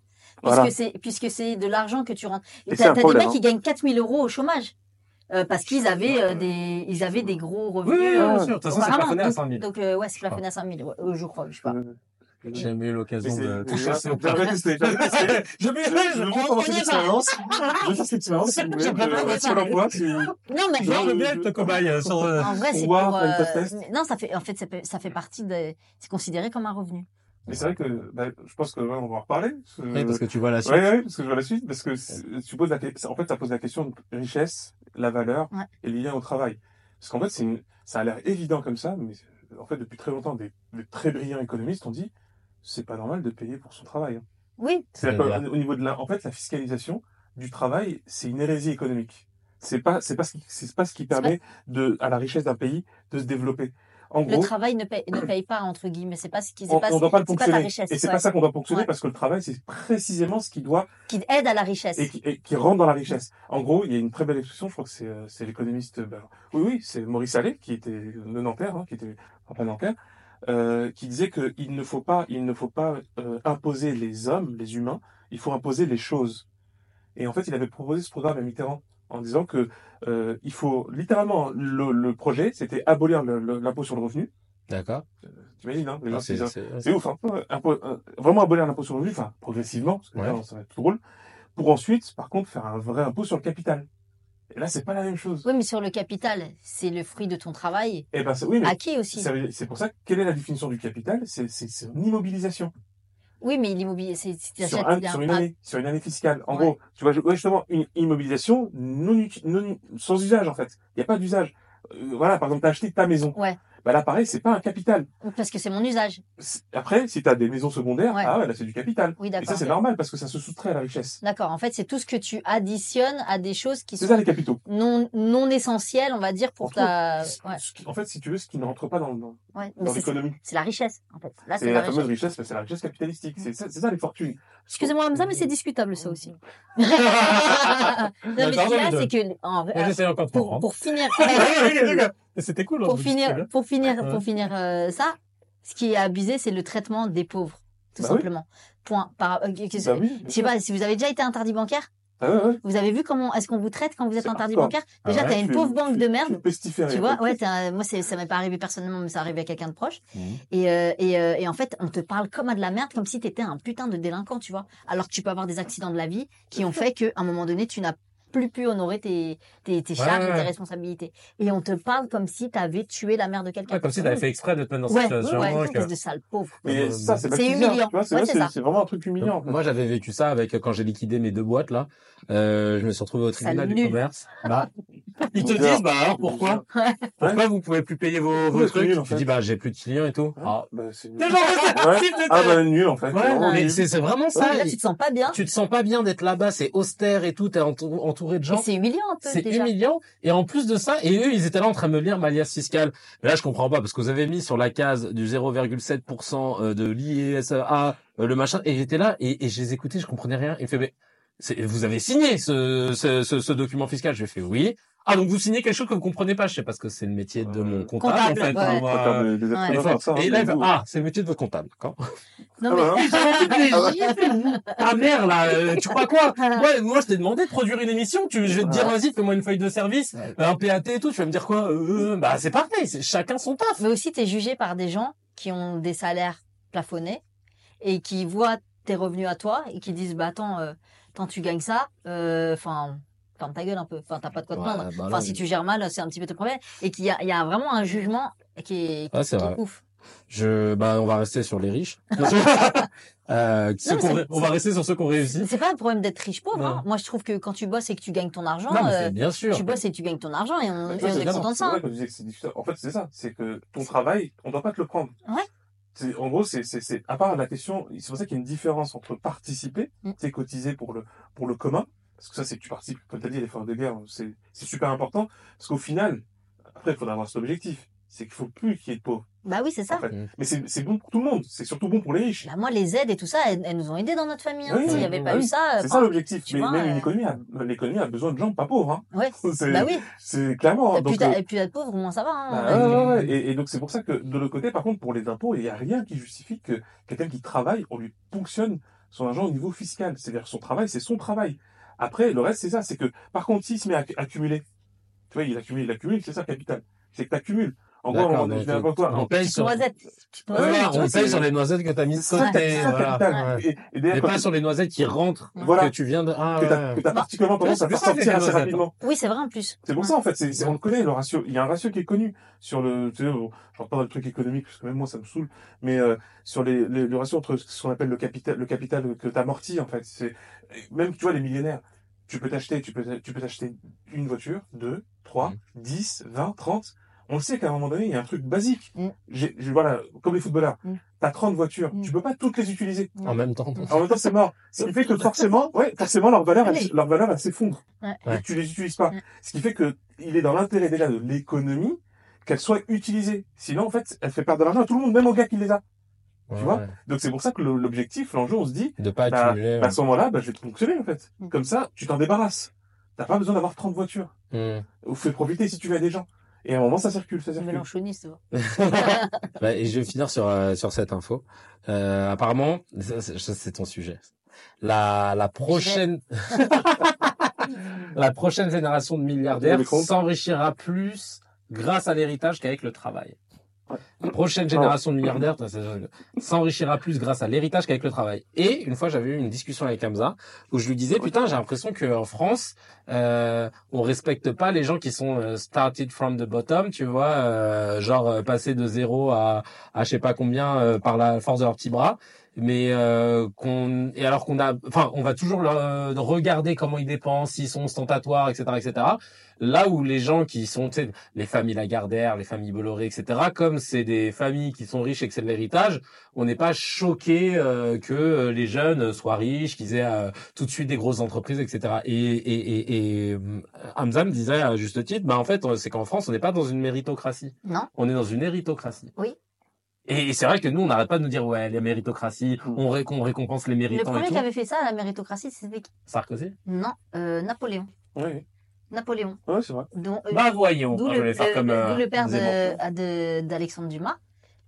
Voilà. Puisque c'est, puisque c'est de l'argent que tu rentres. Et t'as, des mecs hein. qui gagnent 4000 euros au chômage. Euh, parce qu'ils avaient euh, des, ils avaient des gros revenus. Oui, oui, euh, bien sûr. De toute façon, c'est plafonné à donc- 5000. Donc, euh, ouais, c'est plafonné à 5000, ouais, je crois, je sais pas. J'ai jamais eu l'occasion de toucher j'ai ça. jamais testé, jamais testé. Je vais Je je veux bien commencer l'expérience. Je veux faire cette expérience si vous voulez. Faire Sur l'emploi, si... Non, mais Je veux bien être cobaye sur. euh, en vrai, c'est Voir, pour. faire euh, non, ça fait, en fait, ça fait, ça fait partie de. C'est considéré comme un revenu. Mais c'est vrai que, bah, je pense que, ouais, on va en reparler. parce que- Oui, parce que tu vois la suite. Ouais, ouais, parce que je vois la suite, parce que tu poses la, en fait, ça pose la question de richesse, la valeur Ouais. et les liens au travail. Parce qu'en fait, c'est une- ça a l'air évident comme ça, mais en fait, depuis très longtemps, des, des très brillants économistes ont dit, c'est pas normal de payer pour son travail. hein. Oui, C'est au niveau de la, en fait, la fiscalisation du travail, c'est une hérésie économique. C'est pas, c'est pas ce qui, c'est pas ce qui permet de, à la richesse d'un pays de se développer. En le gros, travail ne paye, ne paye pas, entre guillemets. C'est pas ce qui, c'est on, pas, on doit pas le c'est pas ta ponctionner. richesse. et c'est ouais, pas ça qu'on doit ponctionner Ouais. parce que le travail, c'est précisément ce qui doit Qui aide à la richesse. et qui, et qui rentre dans la richesse. En gros, il y a une très belle expression, je crois que c'est euh, c'est l'économiste, ben, oui, oui, c'est Maurice Allais, qui était de Nanterre, hein, qui était enfin pas Nanterre, euh, qui disait qu'il ne faut pas, il ne faut pas euh, imposer les hommes, les humains, il faut imposer les choses. Et en fait, il avait proposé ce programme à Mitterrand en disant que euh, il faut littéralement le, le projet, c'était abolir l'impôt sur le revenu. D'accord. Tu imagines, hein, Ah, c'est- ouf, hein. Impôt- euh, vraiment abolir l'impôt sur le revenu, enfin, progressivement, parce que Ouais. là, ça va être plus drôle, pour ensuite, par contre, faire un vrai impôt sur le capital. Et là, c'est pas la même chose. Oui, mais sur le capital, c'est le fruit de ton travail. Eh ben, oui, mais Acquis aussi? c'est pour ça, quelle est la définition du capital? C'est, une immobilisation. Oui, mais l'immobilier, c'est, Sur, un- une un- année, sur une année fiscale. En Ouais. gros, tu vois, justement, une immobilisation non, non, sans usage, en fait. Il n'y a pas d'usage. Euh, voilà, par exemple, t'as acheté ta maison. Ouais. Bah là, pareil, c'est pas un capital. Parce que c'est mon usage. Après, si t'as des maisons secondaires, Ouais. ah ouais, là, c'est du capital. Oui, Et d'accord. ça, c'est normal parce que ça se soustrait à la richesse. D'accord. En fait, c'est tout ce que tu additionnes à des choses qui C'est sont ça, les capitaux. non, non essentielles, on va dire, pour Entre ta. Ouais. Ce qui- En fait, si tu veux, ce qui ne rentre pas dans, dans, Ouais. Dans c'est, l'économie. c'est la richesse, en fait. Là, c'est la, la fameuse richesse. richesse, mais c'est la richesse capitalistique. C'est ça, c'est ça les fortunes. Excusez-moi, Hamza, mais c'est discutable, ça aussi. non, mais ce qu'il y a, c'est que, en pour, pour finir, C'était cool. hein, pour finir, pour finir, Ouais. pour finir euh, ça, ce qui est abusé, c'est le traitement des pauvres, tout Bah oui. simplement. Point. Par, euh, que- Bah oui, bien je sais pas si vous avez déjà été interdit bancaire? Ah ouais, ouais. Vous avez vu comment est-ce qu'on vous traite quand vous êtes interdit bancaire? Ah Déjà, ouais, t'as une pauvre banque de merde. Tu vois, ouais, moi, ça m'est pas arrivé personnellement, mais ça arrivé à quelqu'un de proche. Mhm. Et, euh, et, euh, et en fait, on te parle comme à de la merde, comme si t'étais un putain de délinquant, tu vois? Alors que tu peux avoir des accidents de la vie qui ont fait qu'à un moment donné, tu n'as plus pu honorer tes, tes, tes Ouais, charges ouais, et tes ouais. responsabilités. Et on te parle comme si t'avais tué la mère de quelqu'un. Ouais, comme si t'avais fait exprès de te mettre dans Ouais, cette ouais, situation. ouais, que- espèce de sale pauvre. Mais ça, c'est humiliant. Tu c'est Ouais, vrai, vraiment un truc humiliant. Moi, j'avais vécu ça avec quand j'ai liquidé mes deux boîtes là. Euh, je me suis retrouvé au tribunal du commerce. Bah, ils te disent bah alors pourquoi? Pourquoi vous pouvez plus payer vos, Ouais, trucs? nul, en Tu dis bah j'ai plus de clients et tout. Ah. Bah, c'est nul. Ouais. Ah bah nul en fait. Ouais, c'est vraiment ça. Tu te sens pas bien. Tu te sens pas bien d'être là-bas, c'est austère et tout, t'es entouré de Et gens. c'est humiliant un peu C'est humiliant. Et en plus de ça, et eux, ils étaient là en train de me lire ma liasse fiscale. Mais là, je comprends pas, parce que vous avez mis sur la case du 0,7% euh, de l'ISA, euh, le machin, et j'étais là, et, et je les écoutais, je comprenais rien. Il me fait, mais, vous avez signé ce, ce, ce, ce document fiscal? Je fais oui. Ah, donc vous signez quelque chose que vous comprenez pas. Je sais parce que c'est le métier de mon comptable, Comptable, en fait. ouais. hein, moi. Comptable des Ouais. ça, et là, ah, c'est le métier de votre comptable, d'accord? Non, Ah mais... hein. Ta mère, là, euh, tu crois quoi? Ouais, moi, je t'ai demandé de produire une émission. Tu, je vais te dire, vas-y, fais-moi une feuille de service, un PAT et tout. Tu vas me dire quoi? Euh, bah, c'est pareil. C'est chacun son taf. Mais aussi, tu es jugé par des gens qui ont des salaires plafonnés et qui voient tes revenus à toi et qui disent bah attends, euh, tant tu gagnes ça, euh, enfin ferme ta gueule un peu. Enfin t'as pas de quoi te Ouais, plaindre. bah enfin si tu gères mal, c'est un petit peu ton problème. Et qu'il y a, il y a vraiment un jugement qui est, qui, est vrai. ouf. Je, bah, on va rester sur les riches. euh, on va rester sur ceux qu'on réussit. C'est pas un problème d'être riche pauvre. Hein. Moi je trouve que quand tu bosses et que tu gagnes ton argent, Non, euh, c'est bien sûr. tu bosses et tu gagnes ton argent et on, Ouais, et ça, on est bien. content de C'est ça. vrai hein. En fait, c'est ça. C'est que ton travail, on doit pas te le prendre. Ouais. En gros, c'est, c'est, c'est, à part la question, c'est pour ça qu'il y a une différence entre participer, Mm. c'est cotiser pour le, pour le commun, parce que ça, c'est que tu participes, comme tu as dit, à l'effort de guerre, c'est, c'est super important, parce qu'au final, après, il faudra avoir cet objectif. C'est qu'il faut plus qu'il y ait de pauvres. Bah oui c'est ça. En fait. Mm. Mais c'est, c'est bon pour tout le monde. C'est surtout bon pour les riches. Bah moi les aides et tout ça, elles, elles nous ont aidés dans notre famille. hein. Oui, S'il n'y avait oui, pas oui. eu ça, C'est enfin, ça l'objectif. Mais vois, même euh, une économie a, l'économie a besoin de gens pas pauvres, hein. ouais. C'est, Bah oui. c'est clairement. Et puis, donc, euh, et puis être pauvre, moins ça va. Hein. Bah, ouais, ouais, ouais. Et, et donc c'est pour ça que de l'autre côté, par contre, pour les impôts, il n'y a rien qui justifie que quelqu'un qui travaille, on lui ponctionne son argent au niveau fiscal. C'est-à-dire son travail, c'est son travail. Après, le reste, c'est ça. C'est que, par contre, s'il se met à accumuler, tu vois, il accumule, il accumule, c'est ça capital. C'est que tu accumules. En gros, D'accord, on, je dis n'importe quoi. on paye sur, Noisette. Ouais, Ouais, on paye sur les noisettes que t'as mis de côté. voilà. capital. Et, et Mais pas sur les noisettes qui rentrent, Voilà. que tu viens de, ah, que t'as, que t'as particulièrement tendance à faire sortir les assez noisettes. rapidement. Oui, c'est vrai en plus. C'est pour ça en fait, c'est, on le connaît le ratio. Il y a un ratio qui est connu sur le, tu sais, bon, je rentre pas dans le truc économique parce que même moi ça me saoule, mais euh, sur les, les- le ratio entre ce qu'on appelle le capital, le capital que t'amortis en fait, c'est même tu vois les millionnaires, tu peux t'acheter, tu peux, tu peux t'acheter une voiture, deux, trois, Mm. dix, vingt, trente. On le sait qu'à un moment donné, il y a un truc basique. Mm. J'ai, j'ai- voilà, comme les footballeurs, Mm. t'as 30 voitures, Mm. tu peux pas toutes les utiliser. En même temps. En même temps, c'est mort. Ce qui fait que forcément, ouais, forcément, leur valeur, elle, leur valeur, elle s'effondre. Ouais. Et tu les utilises pas. Ce qui fait que il est dans l'intérêt déjà de l'économie qu'elle soit utilisée. Sinon, en fait, elle fait perdre de l'argent à tout le monde, même aux gars qui les a. Tu vois Ouais. Donc c'est pour ça que l'objectif, l'enjeu, on se dit, De pas bah, accumuler. bah, à ce moment-là, bah, je vais te fonctionner, en fait. Mm. Comme ça, tu t'en débarrasses. T'as pas besoin d'avoir 30 voitures. Hmm. Ou fais profiter si tu veux à des gens. Et à un moment, ça circule, ça circule. Mélanchoniste, toi. Bah, et je vais finir sur euh, sur cette info. Euh, apparemment, ça, c'est ton sujet. La la prochaine la prochaine génération de milliardaires s'enrichira plus grâce à l'héritage qu'avec le travail. La prochaine génération de milliardaires s'enrichira plus grâce à l'héritage qu'avec le travail. Et une fois, j'avais eu une discussion avec Hamza où je lui disais putain, j'ai l'impression qu'en France, euh, on respecte pas les gens qui sont euh, started from the bottom, tu vois, euh, genre euh, passer de zéro à, à je sais pas combien euh, par la force de leurs petits bras, mais euh, qu'on et alors qu'on a, enfin, on va toujours leur, euh, regarder comment ils dépensent, s'ils sont ostentatoires, etc., etc. Là où les gens qui sont, tu sais, les familles Lagardère, les familles Bolloré, etc., comme c'est des familles qui sont riches et que c'est de l'héritage, on n'est pas choqué euh, que euh, les jeunes soient riches, qu'ils aient euh, tout de suite des grosses entreprises, etc. Et, et, et, et euh, Hamza me disait à juste titre, bah en fait, c'est qu'en France, on n'est pas dans une méritocratie, Non on est dans une héritocratie. Oui. Et c'est vrai que nous, on n'arrête pas de nous dire, ouais, la méritocratie, Mm. on, ré- récompense les Le méritants et premier tout. qui avait fait ça, la méritocratie, c'était qui Sarkozy? Non, euh, Napoléon. Oui, Napoléon. ouais, c'est vrai. Dont, euh, Bah voyons, D'où Ah, le, euh, comme euh, le père de- de- d'Alexandre Dumas,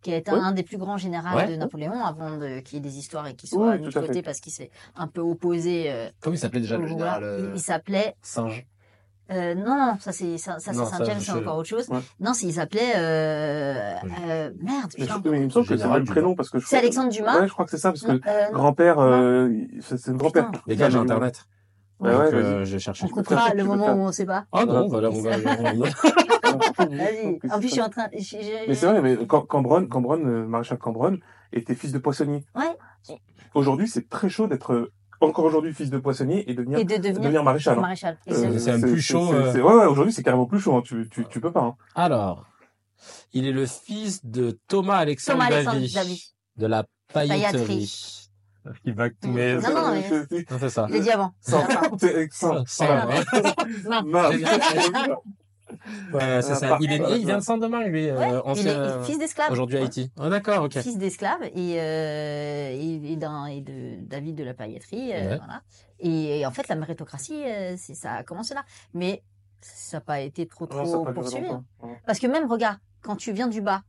qui a été un des plus grands généraux Ouais. de Napoléon avant de- qu'il y ait des histoires et qu'il Oui, soit oui, de côté parce qu'il s'est un peu opposé. euh, Comment il s'appelait déjà le général euh, il s'appelait. Singe? Euh, non, non, ça c'est ça, ça, c'est Saint-James, c'est encore autre chose. Ouais. Non, c'est- il s'appelait. Euh, euh, merde, Mais, je- mais il me semble que c'est le Général même prénom parce que je C'est Alexandre Dumas. Ouais, je crois que c'est ça parce que Euh, grand-père, euh, c'est c'est le grand-père. Les gars, j'ai internet. Ouais, Donc, ouais, euh, j'ai cherché. on coupera le moment où on sait pas. Ah non, voilà, on va. Vas-y. En plus, je suis en train. Mais c'est vrai, mais Cam- Cambronne, Cambronne, maréchal Cambronne, était fils de poissonnier. Ouais. Aujourd'hui, c'est très chaud d'être encore aujourd'hui fils de poissonnier et devenir, Et de devenir, devenir maréchal. hein. maréchal. Euh, Exactement. c'est même plus chaud, euh. Ouais, ouais, aujourd'hui, c'est carrément plus chaud. hein. Tu, tu, tu peux pas. Hein. Alors, il est le fils de Thomas Alexandre, Thomas Alexandre Davy, Davy. de la pailletterie. Il va Non, mes. non, non, mais- C'est- c'est- Non, c'est ça. Je l'ai dit avant. Sans- Attends. c'est- sans- Sans- voilà. Non. Non. Ouais, c'est ça. Il, est, il vient de Saint-Domingue, lui, euh, Ouais, il ancien. est fils d'esclave. Aujourd'hui Haïti. Ah, d'accord, ok. Fils d'esclave et, euh, et, et d'un- et de David de la pailletterie. euh, voilà. et, et en fait, la méritocratie, euh, c'est- ça a commencé là. Mais ça n'a pas été trop, trop poursuivi. Ouais. Parce que même, regarde, quand tu viens du bas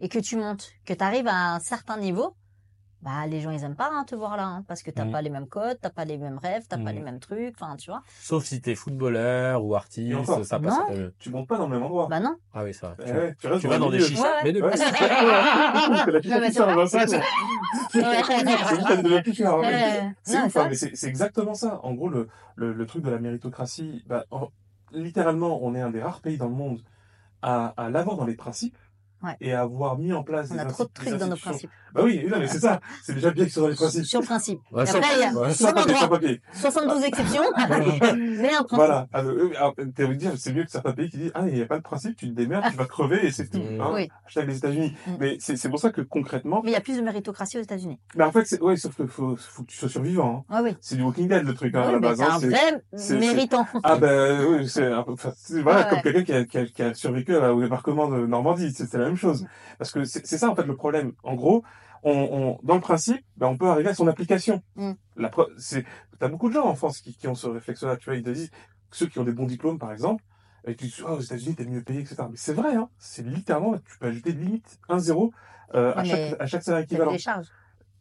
et que tu montes, que tu arrives à un certain niveau, bah, les gens, ils aiment pas hein, te voir là. hein, parce que t'as Mhm. pas les mêmes codes, t'as pas les mêmes rêves, t'as pas Mhm. les mêmes trucs. Enfin, tu vois. Sauf si t'es footballeur ou artiste, encore, ça passe non. Tu montes pas dans le même endroit. Bah non. Ah oui, c'est vrai. Eh ouais, tu vas dans des chichas, Ouais, mais de Ouais, c'est ça, ça- exactement ça. En gros, le, le, le truc de la méritocratie, bah, en- littéralement, on est un des rares pays dans le monde à, à l'avoir dans les principes Ouais. et avoir mis en place On des a trop de trucs dans nos principes. Bah oui, non, mais c'est ça. C'est déjà bien qu'ils soient dans les principes. Sur le principe. Ouais, Et sans- après, il y a ouais. Sans sans papier, sans droit. papier. 72 exceptions, mais un principe. Voilà. Alors, eux, alors, t'as envie de dire, c'est mieux que certains pays qui disent, ah, il n'y a pas de principe, tu te démerdes, tu vas crever et c'est tout. Mm. Hein. Oui. Hashtag les États-Unis. Mm. Mais c'est c'est pour ça que concrètement, Mais il y a plus de méritocratie aux États-Unis. mais en fait, c'est, ouais, sauf qu'il faut, faut que tu sois survivant. Hein. Ah oui. C'est du Walking Dead, le truc, hein, à la base. c'est hein, un c'est- vrai c'est- méritant. Ah ben oui, c'est un voilà Ouais, comme quelqu'un qui a, survécu au débarquement de Normandie, c'est c'est la même chose. Parce que c'est ça en fait le problème. En gros, on, on dans le principe, ben, on peut arriver à son application. Mm. La preuve, c'est t'as beaucoup de gens en France qui, qui ont ce réflexe-là. Tu vois, ils te disent ceux qui ont des bons diplômes par exemple, et tu dis ah, aux États-Unis t'es mieux payé, etc. Mais c'est vrai, hein. C'est littéralement tu peux ajouter limite un zéro euh, à chaque à chaque salaire équivalent.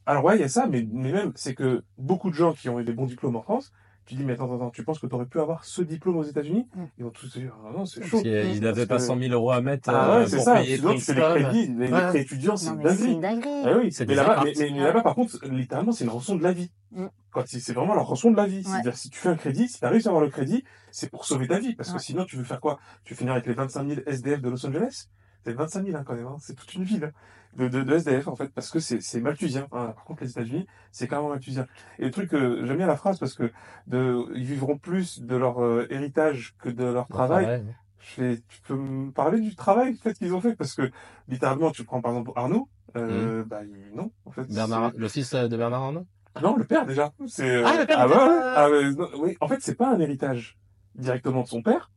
Alors ouais, il y a ça, mais, mais même, c'est que beaucoup de gens qui ont eu des bons diplômes en France, tu dis, mais attends, attends, tu penses que tu aurais pu avoir ce diplôme aux États-unis Mm. Ils vont tous dire, ah non, c'est chaud. Si, euh, il n'avait pas Parce que- 100 000 euros à mettre Ah euh, ouais, c'est pour ça. payer Sinon, tu fais les crédits, les, prêts étudiants, c'est une dinguerie. une dinguerie. Ah oui, C'est mais là-bas, par contre, littéralement, c'est une rançon de la vie. Mm. Quand c'est vraiment la rançon de la vie. Ouais. C'est-à-dire, si tu fais un crédit, si tu arrives à avoir le crédit, c'est pour sauver ta vie. Parce que sinon, tu veux faire quoi? Tu veux finir avec les 25 000 SDF de Los Angeles? C'est 25 000, hein, quand même. hein. C'est toute une ville hein, de, de, de SDF, en fait, parce que c'est c'est malthusien. hein. Par contre, les États-Unis, c'est carrément malthusien. Et le truc, euh, j'aime bien la phrase, parce que de, ils vivront plus de leur euh, héritage que de leur travail. Ouais. Je fais, tu peux me parler du travail en fait qu'ils ont fait? Parce que littéralement tu prends par exemple Arnaud, euh, bah il- non en fait. Mmh. Bernard, le fils euh, de Bernard Arnault? Non, le père déjà. C'est euh, Ah, le père, ah, ouais. Ah, non, oui, en fait c'est pas un héritage directement de son père,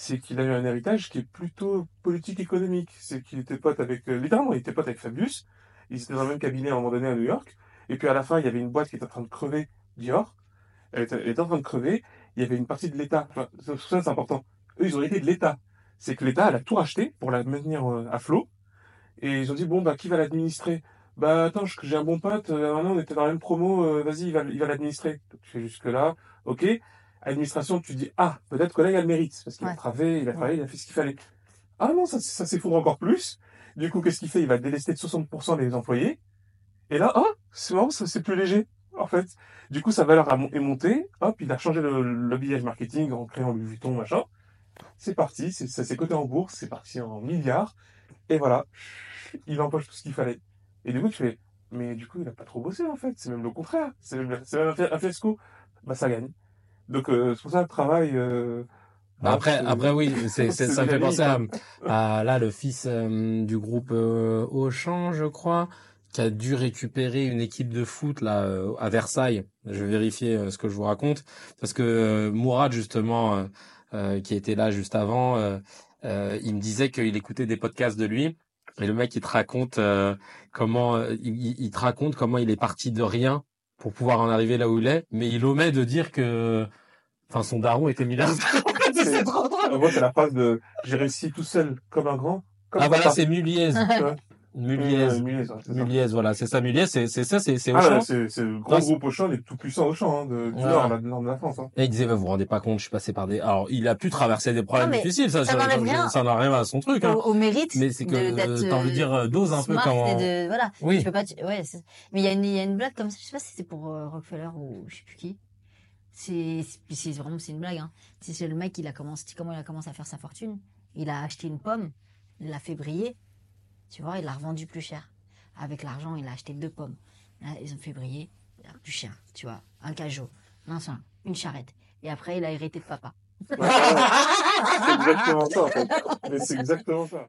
c'est qu'il a eu un héritage qui est plutôt politique économique. C'est qu'il était pote avec euh, littéralement il était pote avec Fabius. Ils étaient dans le même cabinet à un moment donné à New York. Et puis à la fin il y avait une boîte qui était en train de crever Dior. Elle était, en train de crever. Il y avait une partie de l'État. Enfin, ça, c'est important. Eux ils ont hérité de l'État. C'est que l'État elle a tout racheté pour la maintenir euh, à flot. Et ils ont dit bon bah qui va l'administrer? Bah attends, je- j'ai un bon pote. Euh, on était dans la même promo. euh, Vas-y, il va, il va l'administrer. Tu fais jusque là, ok. Administration, tu dis ah peut-être que là il a le mérite parce qu'il a travaillé, il a travaillé, il a fait ce qu'il fallait. Ah non, ça, ça s'effondre encore plus. Du coup, qu'est-ce qu'il fait? Il va délester de 60% les employés. Et là, ah, c'est marrant, c'est plus léger, en fait. Du coup, sa valeur est montée. Hop, il a changé le, le habillage marketing en créant Louis Vuitton, machin. C'est parti, c'est, ça s'est coté en bourse, c'est parti en milliards. Et voilà, il empoche tout ce qu'il fallait. Et du coup, tu fais, mais du coup, il a pas trop bossé, en fait. C'est même le contraire. C'est même, même un fiasco. Bah, ça gagne. Donc, euh, c'est pour ça le travail. Euh, Bah, après, c'est- après oui, c'est, c'est, ça me fait penser à, à là le fils euh, du groupe euh, Auchan, je crois, qui a dû récupérer une équipe de foot là euh, à Versailles. Je vais vérifier euh, ce que je vous raconte parce que euh, Mourad justement, euh, euh, qui était là juste avant, euh, euh, il me disait qu'il écoutait des podcasts de lui. Et le mec, il te raconte euh, comment euh, il, il- il te raconte comment il est parti de rien pour pouvoir en arriver là où il est, mais il omet de dire que, enfin, son daron était milliardaire. c'est trop drôle. Moi, c'est la phrase de j'ai réussi tout seul comme un grand. Comme Ah voilà, c'est Muliez. Muliez. Euh, Muliez, voilà, c'est ça, Muliez, c'est ça, c'est c'est Ah, Auchan. ouais, c'est le c'est- groupe Auchan, les tout puissants Auchan, hein, de, du Ouais. nord, là, du nord de la France, hein. Et il disait, bah, vous vous rendez pas compte, je suis passé par des. Alors, il a pu traverser des problèmes difficiles, ça, ça ça, rien ça n'enlève rien à son truc. au, Hein. au mérite Mais c'est que de- d'être, t'as envie de dire, euh, dose un peu de voilà Oui. je peux pas te- ouais c'est- mais il y a une il y a une blague comme ça je sais pas si c'est pour euh, Rockefeller ou je sais plus qui c'est vraiment c'est une blague hein c'est c'est le mec il a commencé comment il a commencé à faire sa fortune? Il a acheté une pomme il l'a fait briller tu vois il l'a revendu plus cher. Avec l'argent il a acheté deux pommes. Là, ils ont fait briller plus cher tu vois. Un cajot un soin une charrette. Et après il a hérité de papa. C'est exactement ça, en fait. Mais c'est exactement ça.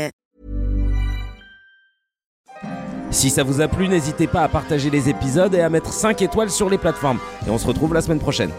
Si ça vous a plu, n'hésitez pas à partager les épisodes et à mettre 5 étoiles sur les plateformes. Et on se retrouve la semaine prochaine.